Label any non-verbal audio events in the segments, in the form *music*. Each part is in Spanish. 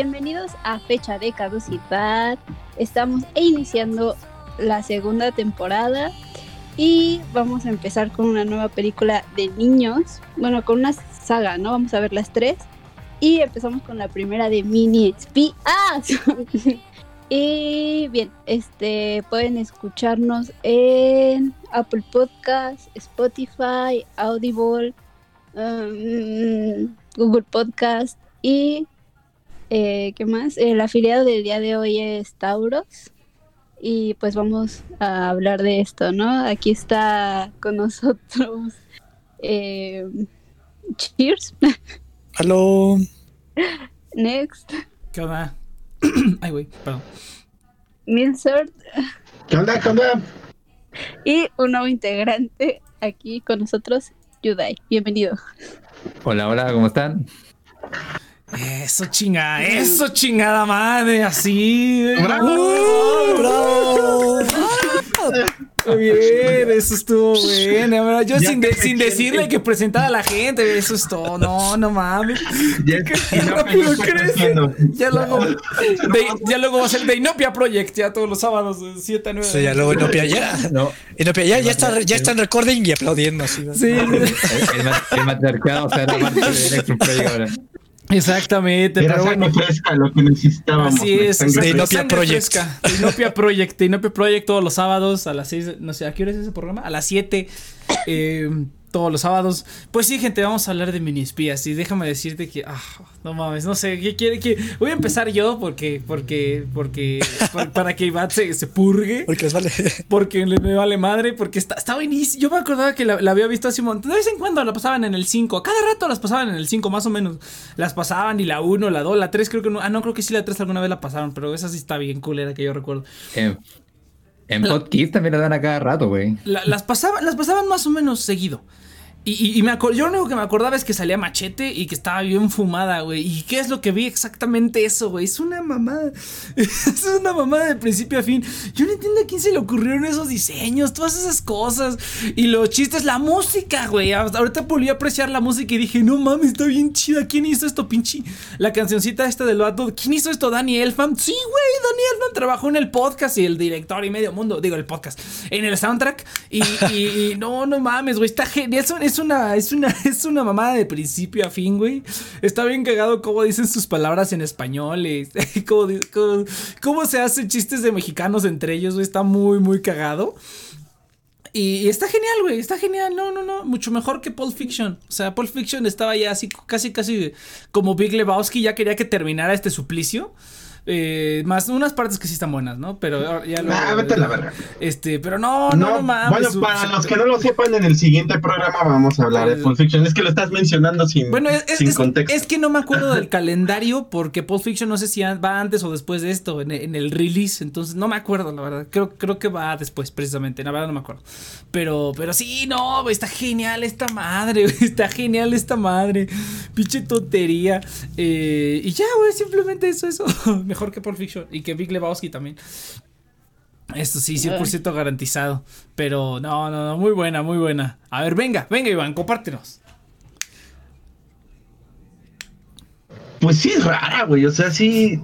bienvenidos a Fecha de Caducidad. Estamos iniciando la segunda temporada y vamos a empezar con una nueva película de niños. Bueno, con una saga, ¿no? Vamos a ver las tres. Y empezamos con la primera de Mini Espías. *laughs* y bien, este pueden escucharnos en Apple Podcast, Spotify, Audible, um, Google Podcast y eh, ¿qué más? El afiliado del día de hoy es Tauros y pues vamos a hablar de esto, ¿no? Aquí está con nosotros eh, Cheers. *laughs* Hello. Next. ¿Qué onda? *clears throat* Ay, güey, perdón. Milsort. ¿Qué onda? ¿Qué onda? Y un nuevo integrante aquí con nosotros, Yudai. Bienvenido. Hola, hola, ¿cómo están? Eso chingada, eso chingada madre, así. ¡Bravo! ¡Bravo! Muy bien, eso estuvo bueno. Yo sin, de- sin decirle que presentara a la gente, eso es todo. No, no mames. Ya, Qué rápido crece. luego, de- ya luego va a ser de Inopia Project, ya todos los sábados de 7 a 9. Sí, ya luego Inopia ya. No, Inopia ya, ya está, ya está en recording y aplaudiendo así. Sí, el, el ma- el matriarcado o sea, era parte de Electro Project ahora. Exactamente. Era Pero sangre bueno, fresca lo que necesitábamos. Así es, sangre De exacto. Inopia Sangre Project. fresca. De Inopia Project, de Inopia Project todos los sábados a las 6, no sé, ¿a qué hora es ese programa? A las 7, eh, todos los sábados. Pues sí, gente, vamos a hablar de mini espías y déjame decirte que, ah, no mames, no sé, ¿qué quiere que Voy a empezar yo porque, porque, porque, *laughs* para, para que Iván se, se purgue. Porque les vale. *laughs* Porque le, me vale madre, porque está, está buenísimo. Yo me acordaba que la, la había visto hace un montón. De vez en cuando la pasaban en el 5. Cada rato las pasaban en el 5, más o menos. Las pasaban y la 1, la 2, la 3, creo que no. Ah, no, creo que sí la 3 alguna vez la pasaron, pero esa sí está bien culera que yo recuerdo. En, en Podkids también lo dan a cada rato, güey. La- las, pasaban, las pasaban más o menos seguido. Y, me acor- yo lo único que me acordaba es que salía machete y que estaba bien fumada, güey. ¿Y qué es lo que vi? Exactamente eso, güey. Es una mamada. *laughs* Es una mamada de principio a fin. Yo no entiendo a quién se le ocurrieron esos diseños, todas esas cosas. Y los chistes, la música, güey. Ahorita volví a apreciar la música y dije, no mames, está bien chida. ¿Quién hizo esto, pinche? La cancioncita esta del vato. ¿Quién hizo esto? Dani Elfman. Sí, güey, Dani Elfman trabajó en el podcast y el director y medio mundo. Digo, el podcast. En el soundtrack. Y, no, no mames, güey. Está genial. Una, es una, *laughs* es una mamada de principio a fin, güey. Está bien cagado cómo dicen sus palabras en español. *laughs* di- cómo- cómo se hacen chistes de mexicanos entre ellos, güey. Está muy, muy cagado. Y, y está genial, güey, está genial, no, no, no, mucho mejor que Pulp Fiction. O sea, Pulp Fiction estaba ya así, casi, casi como Big Lebowski, ya quería que terminara este suplicio. Eh, más unas partes que sí están buenas, ¿no? Pero ya luego- Ah, vete a la verga. Este, pero no, no, no, mames. bueno, su- para su- los que no lo sepan, en el siguiente programa vamos a hablar de Pulp Fiction. Es que lo estás mencionando sin, Bueno, es, es- sin es- contexto. es que no me acuerdo del *laughs* calendario porque Pulp Fiction no sé si va antes o después de esto, en, en el release, entonces no me acuerdo, la verdad. Creo, creo que va después, precisamente, la verdad no me acuerdo. Pero, pero sí, no, está genial esta madre, *laughs* está genial esta madre. Pinche tontería. Eh, y ya, güey, simplemente eso, eso. Mejor que Pulp Fiction y que Big Lebowski también. Esto sí, 100% garantizado. Pero no, no, no, muy buena, muy buena. A ver, venga, venga, Iván, compártenos. Pues sí es rara, güey. O sea, sí.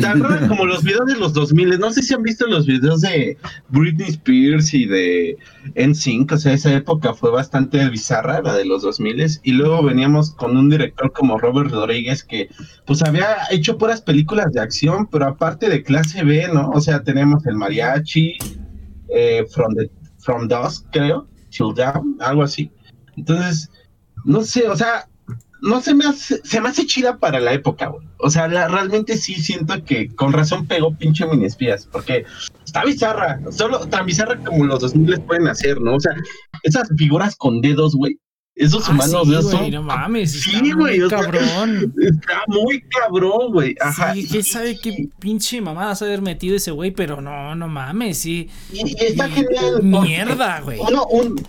Tan *laughs* como los videos de los 2000. No sé si han visto los videos de Britney Spears y de NSYNC. O sea, esa época fue bastante bizarra, la de los 2000. Y luego veníamos con un director como Robert Rodríguez que, pues, había hecho puras películas de acción, pero aparte de clase B, ¿no? O sea, tenemos el mariachi, eh, From, the, From Dusk, creo, Till Down, algo así. Entonces, no sé, o sea, no se me hace, se me hace chida para la época, güey. O sea, la- realmente sí siento que con razón pegó pinche mini espías, porque está bizarra, solo tan bizarra como los 2000 pueden hacer, ¿no? O sea, esas figuras con dedos, güey. Esos Ah, humanos sí, de no mames. Sí, güey, o sea, cabrón. Está muy cabrón, güey. Ajá. Sí, quién sabe qué pinche mamada se haber metido ese güey, pero no, no mames, sí. Y, y está Y- genial. Mierda, güey. Uno, un,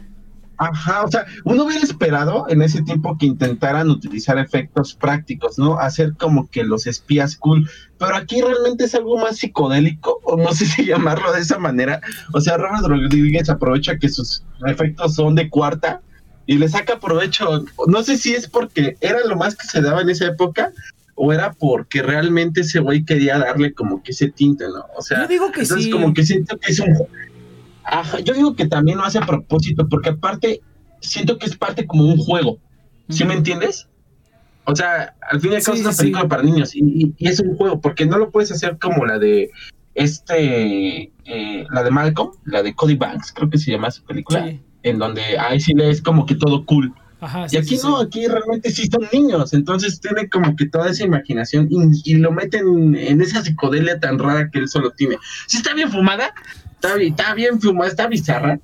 ajá, o sea, uno hubiera esperado en ese tiempo que intentaran utilizar efectos prácticos, ¿no? Hacer como que los espías cool. Pero aquí realmente es algo más psicodélico, o no sé *laughs* si llamarlo de esa manera. O sea, Robert Rodríguez aprovecha que sus efectos son de cuarta y le saca provecho. No sé si es porque era lo más que se daba en esa época. o era porque realmente ese güey quería darle como que ese tinte, ¿no? O sea, Yo digo que entonces sí. como que siento que es un... Ajá, yo digo que también lo hace a propósito, porque aparte siento que es parte como un juego, ¿sí me entiendes? O sea, al fin y al cabo Sí, es una película sí. para niños y, y- es un juego, porque no lo puedes hacer como la de este, eh, la de Malcolm, la de Cody Banks, creo que se llama su película, Sí. en donde ahí sí le es como que todo cool. Ajá, Y aquí no, aquí realmente sí son niños, entonces tiene como que toda esa imaginación y, y lo meten en esa psicodelia tan rara que él solo tiene. Sí está bien fumada, está bien, está bien fumada, está bizarra,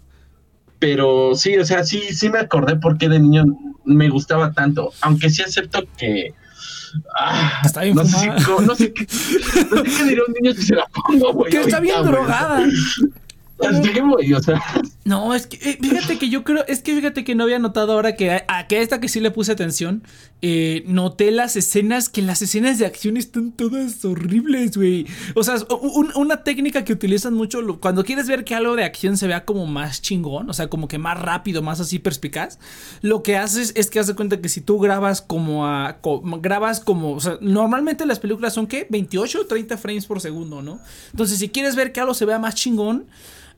pero sí, o sea, sí, sí me acordé porque de niño me gustaba tanto, aunque sí acepto que... ah, Está bien no, sé si- co- no sé qué, no sé qué diría un niño si se la pongo, güey. Que está bien drogada. Sí, o sea, No, es que eh, fíjate que yo creo, es que fíjate que no había notado ahora que a, que esta que sí le puse atención, eh, noté las escenas, que las escenas de acción están todas horribles, güey. O sea, un- una técnica que utilizan mucho cuando quieres ver que algo de acción se vea como más chingón, o sea, como que más rápido, más así perspicaz, lo que haces es que de cuenta que si tú grabas como a, grabas como, o sea, normalmente las películas son ¿qué? 28 o 30 frames por segundo, ¿no? Entonces, si quieres ver que algo se vea más chingón,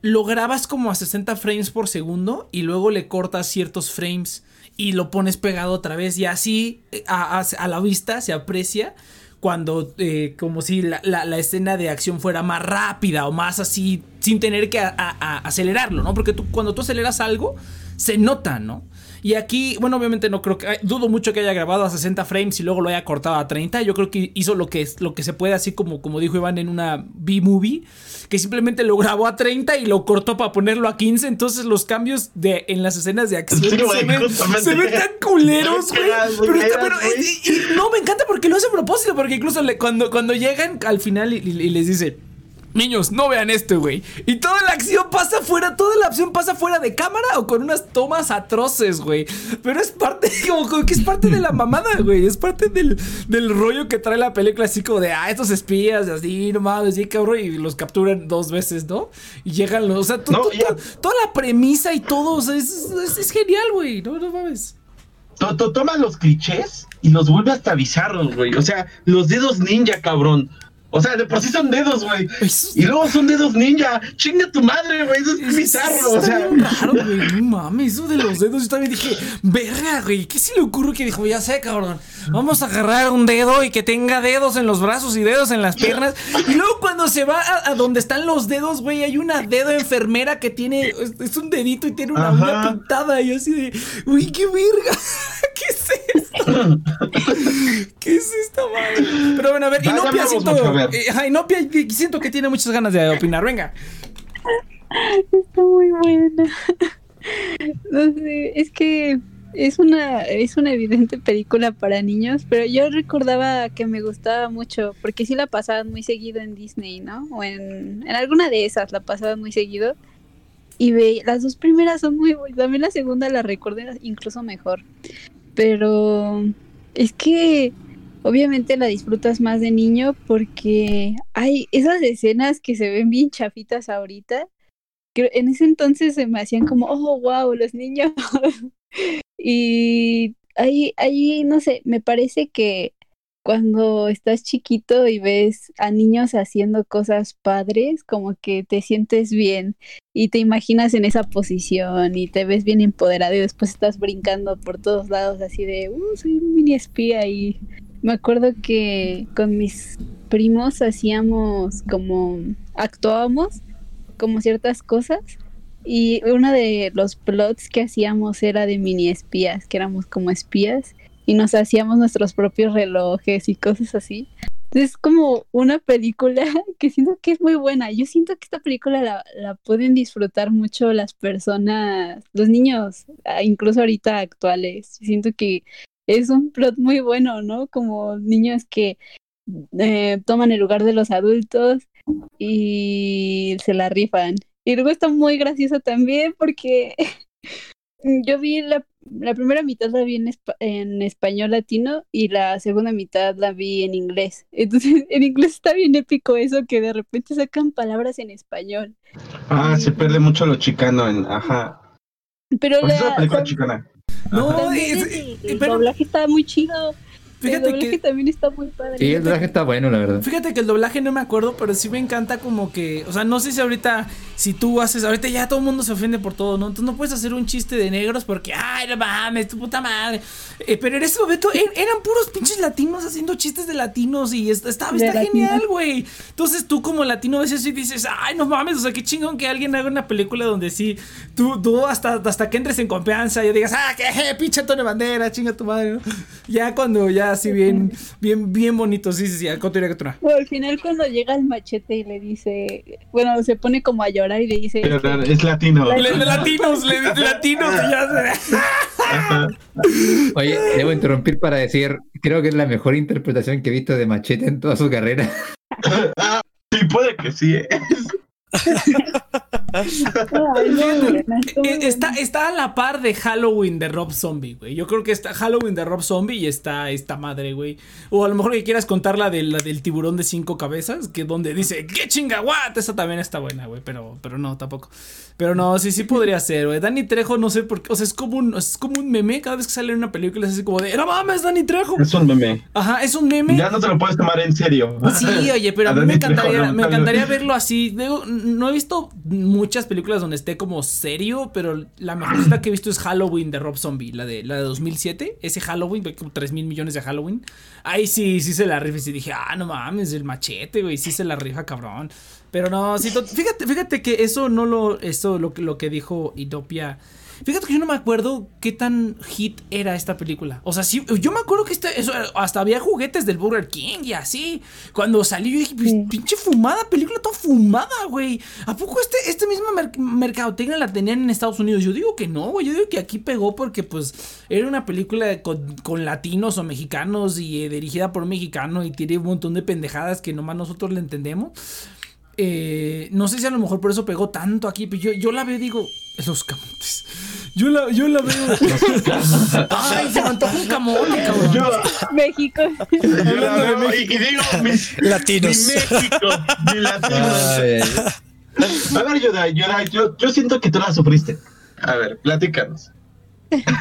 lo grabas como a 60 frames por segundo y luego le cortas ciertos frames y lo pones pegado otra vez y así eh, a, a- a la vista se aprecia cuando eh, como si la, la- escena de acción fuera más rápida o más así sin tener que acelerarlo, ¿no? Porque tú, cuando tú aceleras algo se nota, ¿no? Y aquí, bueno, obviamente no creo que. Dudo mucho que haya grabado a 60 frames y luego lo haya cortado a 30. Yo creo que hizo lo que, lo que se puede, así como, como dijo Iván en una B-movie, que simplemente lo grabó a 30 y lo cortó para ponerlo a 15. Entonces los cambios de, en las escenas de acción Sí, güey, se, ven, justamente. se ven tan culeros, *laughs* güey. Pero, está- pero, güey. y- y no, me encanta porque lo hace a propósito. Porque incluso le- cuando, cuando llegan al final y, y- y les dice. Niños, no vean esto, güey. Y toda la acción pasa fuera, toda la acción pasa fuera de cámara o con unas tomas atroces, güey. Pero es parte, *laughs* como, que es parte de la mamada, güey. Es parte del, del rollo que trae la película, así como de, ah, estos espías, así, no mames, sí, cabrón. Y los capturan dos veces, ¿no? Y llegan los, o sea, No, ya. toda la premisa y todo, o sea, es, es- es genial, güey. No, no mames. To- to- toma los clichés y los vuelve hasta bizarros, güey. O sea, los dedos ninja, cabrón. O sea, de por sí son dedos, güey. Eso- Y luego son dedos ninja. Chinga tu madre, güey. Eso es bizarro. O sea, raro, güey. No mames, eso de los dedos. Yo también dije, verga, güey. ¿Qué se le ocurre que dijo? Ya sé, cabrón. Vamos a agarrar un dedo y que tenga dedos en los brazos y dedos en las piernas. Y luego cuando se va a, a donde están los dedos, güey, hay una dedo enfermera que tiene. Es, es un dedito y tiene una uña pintada. Y así de, uy, qué verga. *laughs* ¿Qué es esto? *laughs* ¿Qué es esta madre? Pero bueno, a ver, Ya, ya Inopia eh, ajá, Inopia siento que tiene muchas ganas de opinar. Venga. Está muy buena. No sé, es que es una, es una evidente película para niños, pero yo recordaba que me gustaba mucho, porque sí la pasaban muy seguido en Disney, ¿no? O en, en alguna de esas la pasaban muy seguido. Y ve, las dos primeras son muy buenas, también la segunda la recuerdo incluso mejor. Pero es que obviamente la disfrutas más de niño porque hay esas escenas que se ven bien chafitas ahorita que en ese entonces se me hacían como, oh, wow, los niños. *laughs* y ahí, ahí, no sé, me parece que cuando estás chiquito y ves a niños haciendo cosas padres, como que te sientes bien y te imaginas en esa posición y te ves bien empoderado y después estás brincando por todos lados así de, uh, soy un mini espía y me acuerdo que con mis primos hacíamos como, actuábamos como ciertas cosas y uno de los plots que hacíamos era de mini espías, que éramos como espías y nos hacíamos nuestros propios relojes y cosas así. Entonces es como una película *laughs* que siento que es muy buena. Yo siento que esta película la, la pueden disfrutar mucho las personas, los niños, ah, incluso ahorita actuales. Siento que es un plot muy bueno, ¿no? Como niños que eh, toman el lugar de los adultos y se la rifan. Y luego está muy gracioso también porque *laughs* yo vi la, la primera mitad la vi en, espa- en español latino y la segunda mitad la vi en inglés. *laughs* Entonces en inglés está bien épico eso que de repente sacan palabras en español. ah, se pierde mucho lo chicano en. Ajá. Pero la, película tam- chicana. No, es- el, doblaje estaba muy chido. Fíjate el doblaje que- también está muy padre. Sí, el traje está bueno, la verdad. Fíjate que el doblaje no me acuerdo, pero sí me encanta como que, o sea, no sé si ahorita, si tú haces, ahorita ya todo el mundo se ofende por todo, ¿no? Entonces no puedes hacer un chiste de negros porque, ay, no mames, tu puta madre. Eh, pero en ese momento er- eran puros pinches latinos haciendo chistes de latinos y está, está, genial, güey. Entonces tú como latino ves eso y dices, ay, no mames, o sea, qué chingón que alguien haga una película donde sí, tú, tú hasta, hasta que entres en confianza y digas, ah, que eh, pinche Antonio Bandera, chinga tu madre, ¿no? Ya cuando ya así bien, bien, bien bonito, sí, sí, sí, al continúa, continúa. Al final cuando llega el machete y le dice, bueno, se pone como a llorar y le dice, Pero es latino. Le- latinos, le, latinos, ya se-. Oye, debo interrumpir para decir, creo que es la mejor interpretación que he visto de Machete en toda su carrera. Ah, *laughs* sí, puede que sí. ¿eh? *laughs* "Ay, no, buena, estuvo Eh, Está, buena". está a la par de Halloween de Rob Zombie, güey. Yo creo que está Halloween de Rob Zombie y está esta madre, güey. O a lo mejor que quieras contar la, de, la del tiburón de cinco cabezas, que donde dice, ¡qué chinga, what! Esa también está buena, güey. Pero, pero no, tampoco. Pero no, sí, sí podría ser, güey. Danny Trejo, no sé por qué. O sea, es como un, es como un meme. Cada vez que sale en una película es así como de, ¡no mames, Danny Trejo! Es un meme. Ajá, es un meme. Ya no te lo puedes tomar en serio. Sí, oye, pero *laughs* a mí me Trejo, encantaría, no, me encantaría verlo así. Digo, no he visto muchas películas donde esté como serio, pero la mejor que he visto es Halloween de Rob Zombie, la de, la de 2007. Ese Halloween, como 3 mil millones de Halloween. Ahí sí, sí se la rifa. Y sí dije, ah, no mames, el machete, güey, sí se la rifa, cabrón. Pero no, sí, fíjate, fíjate que eso no lo, eso lo, lo que dijo Idopia. Fíjate que yo no me acuerdo qué tan hit era esta película. O sea, sí, yo me acuerdo que este, eso, hasta había juguetes del Burger King y así. Cuando salió, yo dije, pues, Sí. pinche fumada, película toda fumada, güey. ¿A poco este, este mismo mer- mercadotecnia la tenían en Estados Unidos? Yo digo que no, güey. Yo digo que aquí pegó porque, pues, era una película con, con latinos o mexicanos y eh, dirigida por un mexicano y tiene un montón de pendejadas que nomás nosotros le entendemos. Eh, no sé si a lo mejor por eso pegó tanto aquí, pero yo, yo la veo digo, los camotes. Yo la, yo la veo. *laughs* Ay, se me antoja un camote, cabrón. Yo, México. yo la veo y, y digo, mis, Latinos. Mi México, mi *laughs* latinos. Ay. A ver, Yoda, Yoda, yo, yo siento que tú la sufriste. A ver, platícanos.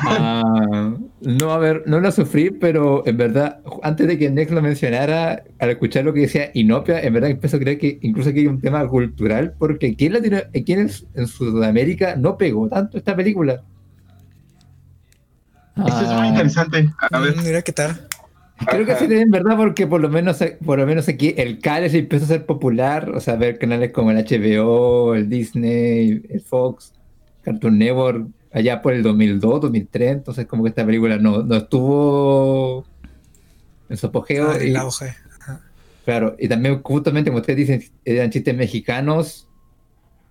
Ah, no, a ver, no la sufrí, pero en verdad, antes de que Nex lo mencionara, al escuchar lo que decía Inopia, en verdad empiezo a creer que incluso aquí hay un tema cultural, porque aquí en, Latino- aquí en, en Sudamérica no pegó tanto esta película. Eso es muy Ah, interesante. A ver, Mm, Mira qué tal. Creo que sí, en verdad, porque por lo menos por lo menos aquí el cable se empezó a ser popular, o sea, ver canales como el HBO, el Disney, el Fox, Cartoon Network, allá por el 2002, 2003, entonces como que esta película no, no estuvo en su apogeo. Ah, y, auge. claro, y también justamente como ustedes dicen, eran chistes mexicanos.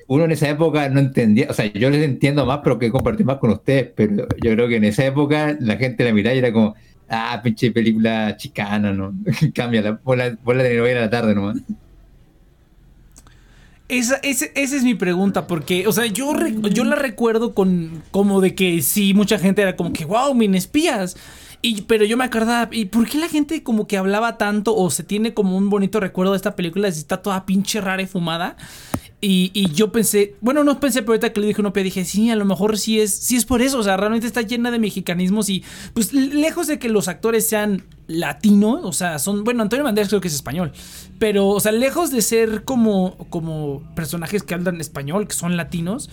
Uno en esa época no entendía, o sea, yo les entiendo más, pero que compartir más con ustedes, pero yo creo que en esa época la gente la miraba y era como, ah, pinche película chicana, ¿no? *laughs* Cámbiala, ponla, ponla de novela a la tarde nomás. Esa, ese- esa es mi pregunta, porque, o sea, yo, re- yo la recuerdo con como de que sí, mucha gente era como que, wow, min espías. Y, pero yo me acordaba, ¿y por qué la gente como que hablaba tanto o se tiene como un bonito recuerdo de esta película si está toda pinche rara y fumada? Y, y yo pensé, bueno, no pensé, pero ahorita que le dije una dije, sí, a lo mejor sí es, sí es por eso, o sea, realmente está llena de mexicanismos y pues lejos de que los actores sean latinos, o sea, son, bueno, Antonio Banderas creo que es español, pero, o sea, lejos de ser como, como personajes que hablan español, que son latinos,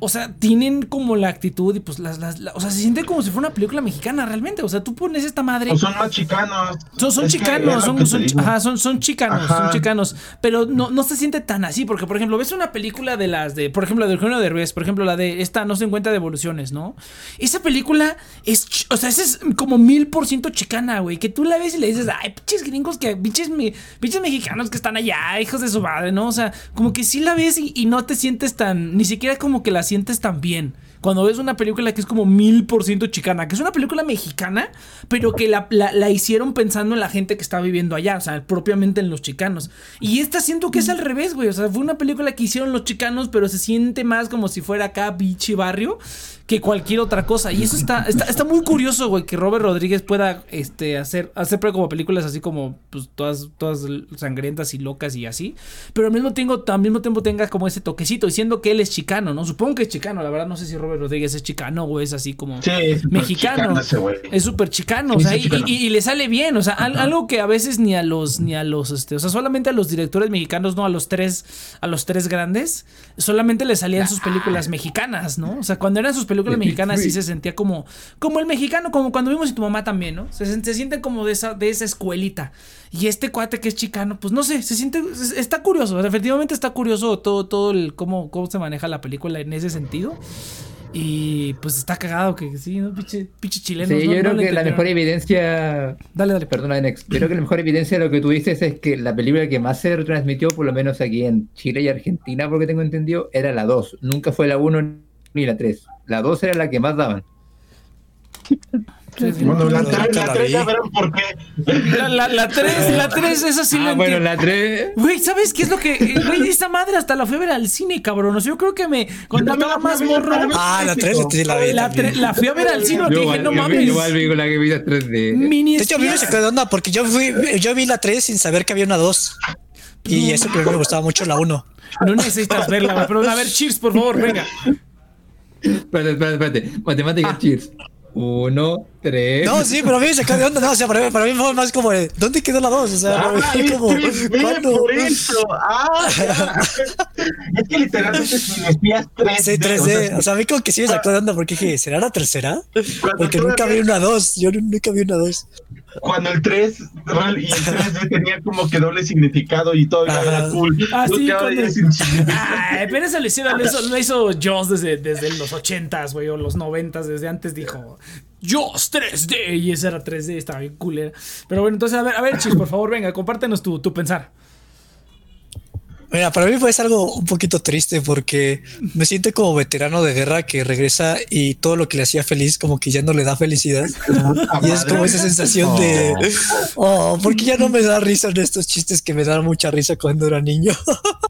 o sea, tienen como la actitud y pues las, las, la- o sea, se siente como si fuera una película mexicana realmente, o sea, tú pones esta madre... o son más chicanos. Son, son chicanos, son, ajá, son, son chicanos, Ajá. son chicanos. Pero no, no se siente tan así, porque por ejemplo, ves una película de las de, por ejemplo, la de Eugenio Derbez, por ejemplo, la de esta no se encuentra de evoluciones, ¿no? Esa película es, o sea, esa es como mil por ciento chicana, güey, que tú la ves y le dices, ay, pinches gringos que, pinches, me- pinches mexicanos que están allá, hijos de su madre, ¿no? O sea, como que sí la ves y, y no te sientes tan, ni siquiera como que la sientes tan bien. Cuando ves una película que es como mil por ciento chicana, que es una película mexicana, pero que la, la- hicieron pensando en la gente que está viviendo allá, o sea, propiamente en los chicanos. Y esta siento que es al revés, güey. O sea, fue una película que hicieron los chicanos, pero se siente más como si fuera acá bichi barrio, que cualquier otra cosa. Y eso está, está, está muy curioso, güey, que Robert Rodríguez pueda este, hacer, hacer como películas así como pues, todas, todas sangrientas y locas y así. Pero al mismo tiempo, al mismo tiempo tenga como ese toquecito, diciendo que él es chicano, ¿no? Supongo que es chicano, la verdad no sé si Robert Rodríguez es chicano o es así como Sí, es súper mexicano. chicano ese güey. Es súper chicano, o sea, y, chicano. y- y le sale bien, o sea, al- algo que a veces ni a los, ni a los, este, o sea, solamente a los directores mexicanos, no a los tres, a los tres grandes, solamente le salían sus películas mexicanas, ¿no? O sea, cuando eran sus películas mexicanas sí se sentía como, como el mexicano, como cuando vimos y tu mamá también, ¿no? Se, se sienten como de esa, de esa escuelita. Y este cuate que es chicano, pues no sé, se siente, es- está curioso, efectivamente está curioso todo, todo el, cómo, cómo se maneja la película en ese sentido. Y pues está cagado que sí, ¿no? Pinche, pinche chileno. Sí, yo creo que la mejor evidencia. Dale, dale. Perdona, Nex. Yo creo que la mejor evidencia de lo que tú dices es que la película que más se retransmitió, por lo menos aquí en Chile y Argentina, porque tengo entendido, era la 2. Nunca fue la 1 ni la 3. La 2 era la que más daban. Bueno, la Nunca 3, la la 3 ya verán por qué. La, la, la 3, *laughs* la 3, esa sí la ah, bueno, entiendo. la 3. Güey, ¿sabes qué es lo que. eh, Güey, esa madre hasta la fui a ver al cine, cabrón. O sea, yo creo que me. Cuando también estaba la fui más morro. la Ah, la 3 sí la vi. La, la fui a ver al cine, Yo dije, igual, no yo mames. igual vi con la que vi la 3D. Mini De hecho, a mí me sacó de onda porque yo fui, yo vi la 3 sin saber que había una 2. Y eso que me gustaba mucho la 1. No necesitas verla, güey. Pero a ver, cheers, por favor, venga. Espérate, espérate, espérate. Matemática, cheers. Uno, tres. No, sí, pero a mí me sacó de onda. No, o sea, para mí, para mí fue más como de, ¿dónde quedó la 2? O sea, Ah, fue como, es 3D, ¿cuándo? por eso. Ah, *laughs* es que literalmente si espías 3D. Sí, 3D. O sea, a mí como que sí me sacó de onda porque dije, ¿será la tercera? Porque nunca vi una 2. Yo nunca vi una 2. Cuando el 3 real- y el 3D tenía como que doble significado y Ajá. era cool. Ah, sí, cuando-. Ay, pero eso lo hicieron, eso lo hizo Jaws desde, desde los 80s, güey, o los 90s, desde antes dijo Jaws 3D, y esa era 3D, estaba bien culera. Pero bueno, entonces, a ver, a ver, Chis, por favor, venga, compártenos tu, tu pensar. Mira, para mí pues algo un poquito triste porque me siento como veterano de guerra que regresa y todo lo que le hacía feliz como que ya no le da felicidad. Y es como esa sensación de, oh, porque ya no me da risa en estos chistes que me dan mucha risa cuando era niño.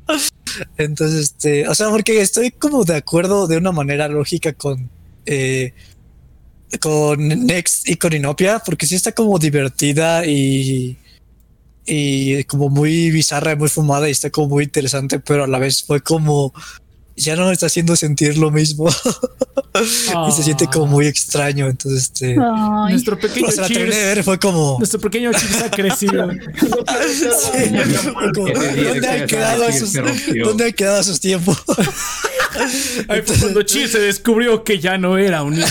*laughs* Entonces, este, o sea, porque estoy como de acuerdo de una manera lógica con, eh, con Next y con Inopia, porque sí está como divertida y, y como muy bizarra y muy fumada y está como muy interesante, pero a la vez fue como, ya no me está haciendo sentir lo mismo *laughs* y se siente como muy extraño. Entonces, este, Ay, Nuestro pequeño o sea, la de ver fue como, nuestro pequeño Cheers ha crecido. *laughs* Sí, *laughs* como, ¿dónde han quedado esos, dónde han quedado esos tiempos? Ahí fue cuando Cheers se descubrió que ya no era un niño,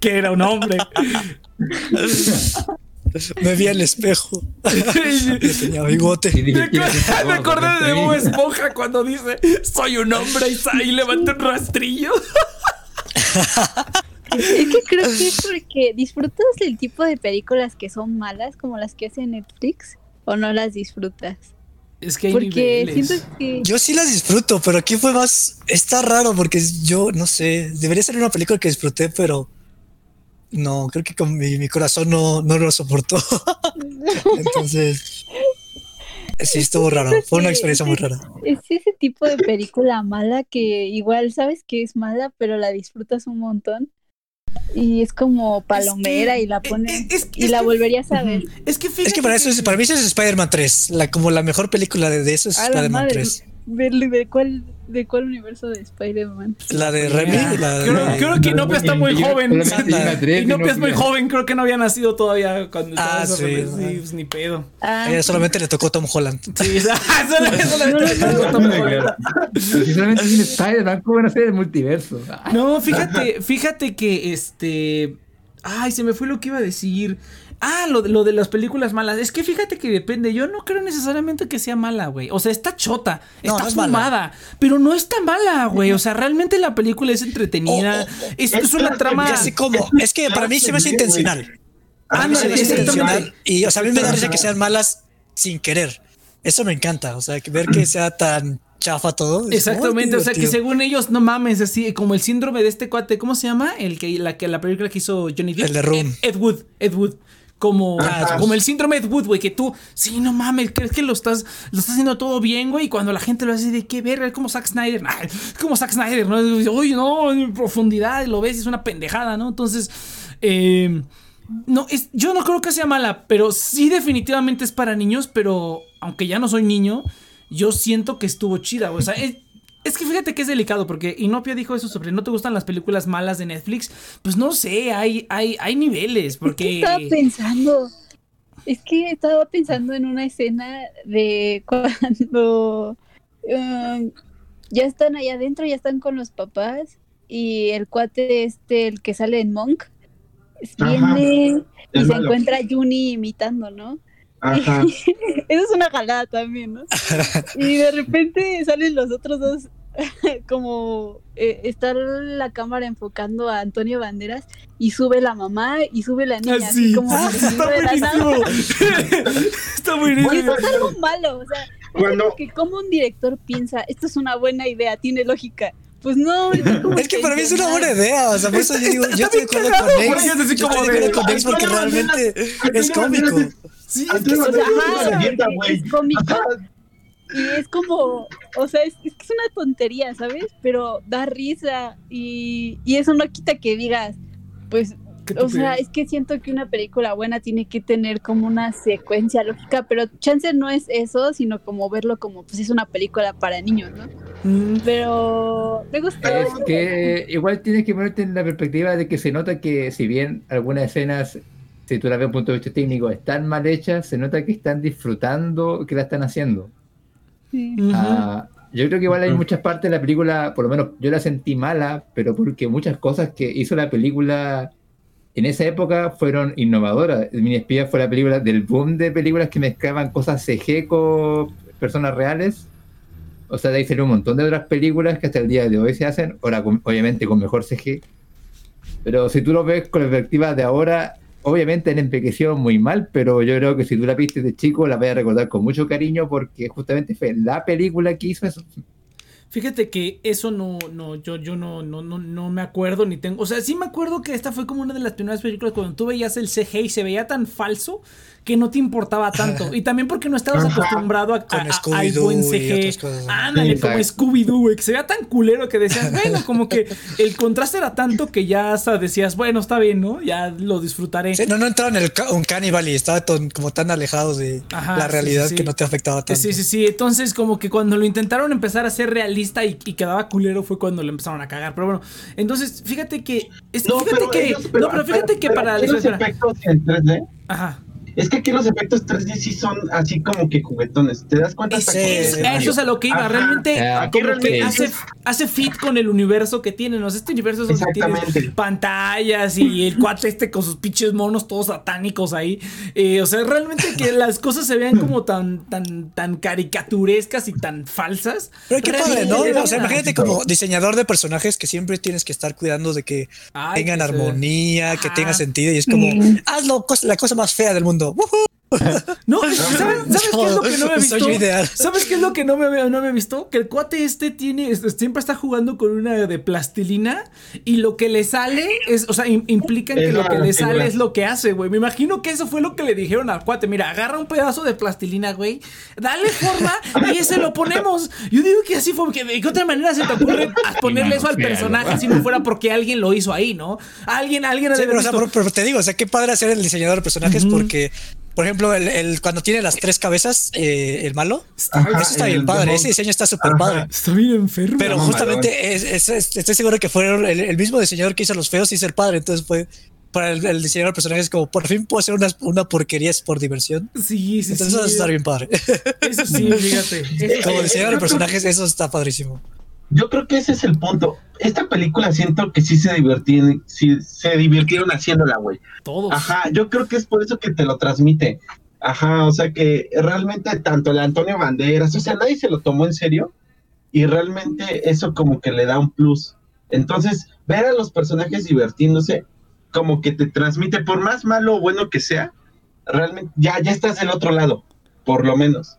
que era un hombre. Me vi al espejo. Tenía bigote. Y dije, Me, ¿quién es ese acor- me gordo acordé de? Bob Esponja cuando dice soy un hombre y, levanta un rastrillo. es que creo que es porque disfrutas el tipo de películas que son malas, como las que hace Netflix, o no las disfrutas. Es que hay Porque niveles. siento que Yo sí las disfruto, pero aquí fue más. Está raro porque yo no sé. Debería ser una película que disfruté, pero no, creo que con mi, mi corazón no, no lo soportó. *laughs* Entonces, sí, estuvo raro. Fue una experiencia muy rara. es ese tipo de película mala que igual sabes que es mala, pero la disfrutas un montón. Y es como palomera que- y la eh, pones es- y es la que- volverías a ver. Es que fíjate Es que para eso, es- para mí eso es Spider-Man 3. La, como la mejor película de, de eso es Spider-Man madre, 3. ¿De, de cuál, ¿De cuál universo de Spider-Man? La de Remy. La de, Creo, creo que Inopia está muy joven. Solamente Inopia es muy joven, creo que no había nacido todavía cuando Ah, estaba sí. Sí, pues ni pedo. Ah, solamente le tocó Tom Holland. Sí, *laughs* eso le- si solamente tiene Spider-Man, ¿cómo van a ser el multiverso? No, fíjate, fíjate que este. Ay, se me fue lo que iba a decir. Ah, lo, de- lo de las películas malas. Es que fíjate que depende. Yo no creo necesariamente que sea mala, güey. O sea, está chota, No, está no es mala. fumada, pero no está mala, güey. O sea, realmente la película es entretenida. Oh, oh, es, es una trama. Ya sé cómo. Es que para mí se me hace intencional. Para mí se me hace intencional. Y, o sea, a mí me da risa que sean malas sin querer. Eso me encanta. O sea, que ver que sea tan chafa todo. Exactamente, "Ay, o sea que divertido". según ellos, no mames, así como el síndrome de este cuate, ¿cómo se llama? El que la que la película que hizo Johnny Depp. El de Room. Ed, Ed Wood, Ed Wood. Como, Ajá. como el síndrome de Wood, güey, que tú, sí, no mames, crees que lo estás, lo estás haciendo todo bien, güey, y cuando la gente lo hace de qué verga, es como Zack Snyder, *laughs* nah, es como Zack Snyder, ¿no? Oye, no, en profundidad, lo ves, y es una pendejada, ¿no? Entonces, eh, no, es, yo no creo que sea mala, pero sí definitivamente es para niños, pero aunque ya no soy niño, yo siento que estuvo chida, güey, o sea, es, es que fíjate que es delicado, porque Inopia dijo eso sobre no te gustan las películas malas de Netflix. Pues no sé, hay, hay, hay niveles, porque. Estaba pensando. Es que estaba pensando en una escena de cuando um, ya están allá adentro, ya están con los papás y el cuate este, el que sale en Monk, Ajá. viene y se malo. encuentra a Juni imitando, ¿no? Ajá. *laughs* Eso es una jalada también, ¿no? *laughs* Y de repente salen los otros dos, *laughs* como eh, está la cámara enfocando a Antonio Banderas y sube la mamá y sube la niña, así Así. como Ah, está buenísimo. está buenísimo. Y eso es algo malo, o sea, Cuando, que como un director piensa, esto es una buena idea, tiene lógica. Pues no, es, que para mí es una buena idea, o sea, por eso yo digo, yo estoy de acuerdo con así Yo estoy de acuerdo con porque realmente es cómico. Sí, es que O sea, cómico Ajá. y es como, o sea, es, es que es una tontería, ¿sabes? Pero da risa y, y eso no quita que digas, pues ¿Qué O sea, es que siento que una película buena tiene que tener como una secuencia lógica, pero chance no es eso, sino como verlo como pues es una película para niños, ¿no? Mm, Pero me gustó. Es que igual tienes que ponerte en la perspectiva de que se nota que si bien algunas escenas, si tú las ves desde un punto de vista técnico, están mal hechas, se nota que están disfrutando que la están haciendo. Sí. ujú. Ah, yo creo que igual hay muchas partes de la película, por lo menos yo la sentí mala, pero porque muchas cosas que hizo la película en esa época fueron innovadoras. El Mini Espía fue la película del boom de películas que mezclaban cosas CG con personas reales. O sea, de ahí salió un montón de otras películas que hasta el día de hoy se hacen, ahora con- obviamente con mejor CG. Pero si tú lo ves con la perspectiva de ahora, obviamente han envejecido muy mal, pero yo creo que si tú la viste de chico, la vas a recordar con mucho cariño porque justamente fue la película que hizo eso. Fíjate que eso no, no, yo, yo no, no, no, no me acuerdo ni tengo. O sea, sí me acuerdo que esta fue como una de las primeras películas cuando tú veías el CG y se veía tan falso que no te importaba tanto. Y también porque no estabas Ajá. acostumbrado a, a- a- buen CG. Ándale, Sí, como. Scooby-Doo, güey, que se veía tan culero que decías, bueno, como que el contraste era tanto que ya hasta decías, bueno, está bien, ¿no? Ya lo disfrutaré. Sí, no, no entraron en el ca- un caníbal y estaba ton- como tan alejado de Ajá, la realidad sí, sí. que no te afectaba tanto. Sí, sí, sí. Entonces, como que cuando lo intentaron empezar a ser realista y, y quedaba culero fue cuando lo empezaron a cagar. Pero bueno, entonces, fíjate que. es- fíjate que. ellos- no, pero fíjate que pero para. los efectos en 3D, Ajá. Es que aquí los efectos 3D sí son así como que juguetones. ¿Te das cuenta? Es- Hasta es- que- a eso es a lo que iba. Ajá. Realmente, Aquí como que realmente hace, hace fit con el universo que tienen. O sea, este universo es donde tienes pantallas y el cuate este con sus pinches monos todos satánicos ahí. Eh, o sea, realmente que *laughs* las cosas se vean como tan, tan, tan caricaturescas y tan falsas. Pero qué padre, ¿no? O sea, imagínate como diseñador de personajes que siempre tienes que estar cuidando de que Ay, tengan armonía, que tenga sentido y es como, Mm. hazlo la cosa más fea del mundo. ¡Woohoo! No, *laughs* ¿sabes, ¿sabes qué es lo que no me he Soy visto? yo ideal. ¿Sabes qué es lo que no me, había- no me he visto? Que el cuate este tiene, este, siempre está jugando con una de plastilina y lo que le sale es, o sea, im- implican que lo que le sale es lo que hace, güey. Me imagino que eso fue lo que le dijeron al cuate. Mira, agarra un pedazo de plastilina, güey, dale forma y ese lo ponemos. Yo digo que así fue, porque de qué otra manera se te ocurre *laughs* ponerle eso al personaje si no fuera porque alguien lo hizo ahí, ¿no? Alguien, alguien ha Sí, pero, haber o sea, visto- pero- pero te digo, o sea, qué padre hacer el diseñador de personajes porque, por ejemplo, el, el- cuando tiene las tres cabezas, eh, el malo, Ajá, eso está bien padre, Demon. ese diseño está súper padre. Está bien enfermo. Pero justamente es- es- es- estoy seguro que fueron el, el mismo diseñador que hizo los feos y el padre, entonces fue para el, el diseñador de personajes como por fin puedo hacer una, una porquería por diversión. Sí, sí, Entonces sí. eso a estar bien padre. Eso sí, fíjate. Como diseñador de personajes eso está padrísimo. Yo creo que ese es el punto. Esta película siento que sí se divirtieron, sí se divirtieron haciéndola, güey. Todos. Ajá, yo creo que es por eso que te lo transmite. Ajá, o sea que realmente tanto el Antonio Banderas, o sea, nadie se lo tomó en serio y realmente eso como que le da un plus. Entonces, ver a los personajes divirtiéndose como que te transmite, por más malo o bueno que sea, realmente ya, ya estás del otro lado, por lo menos.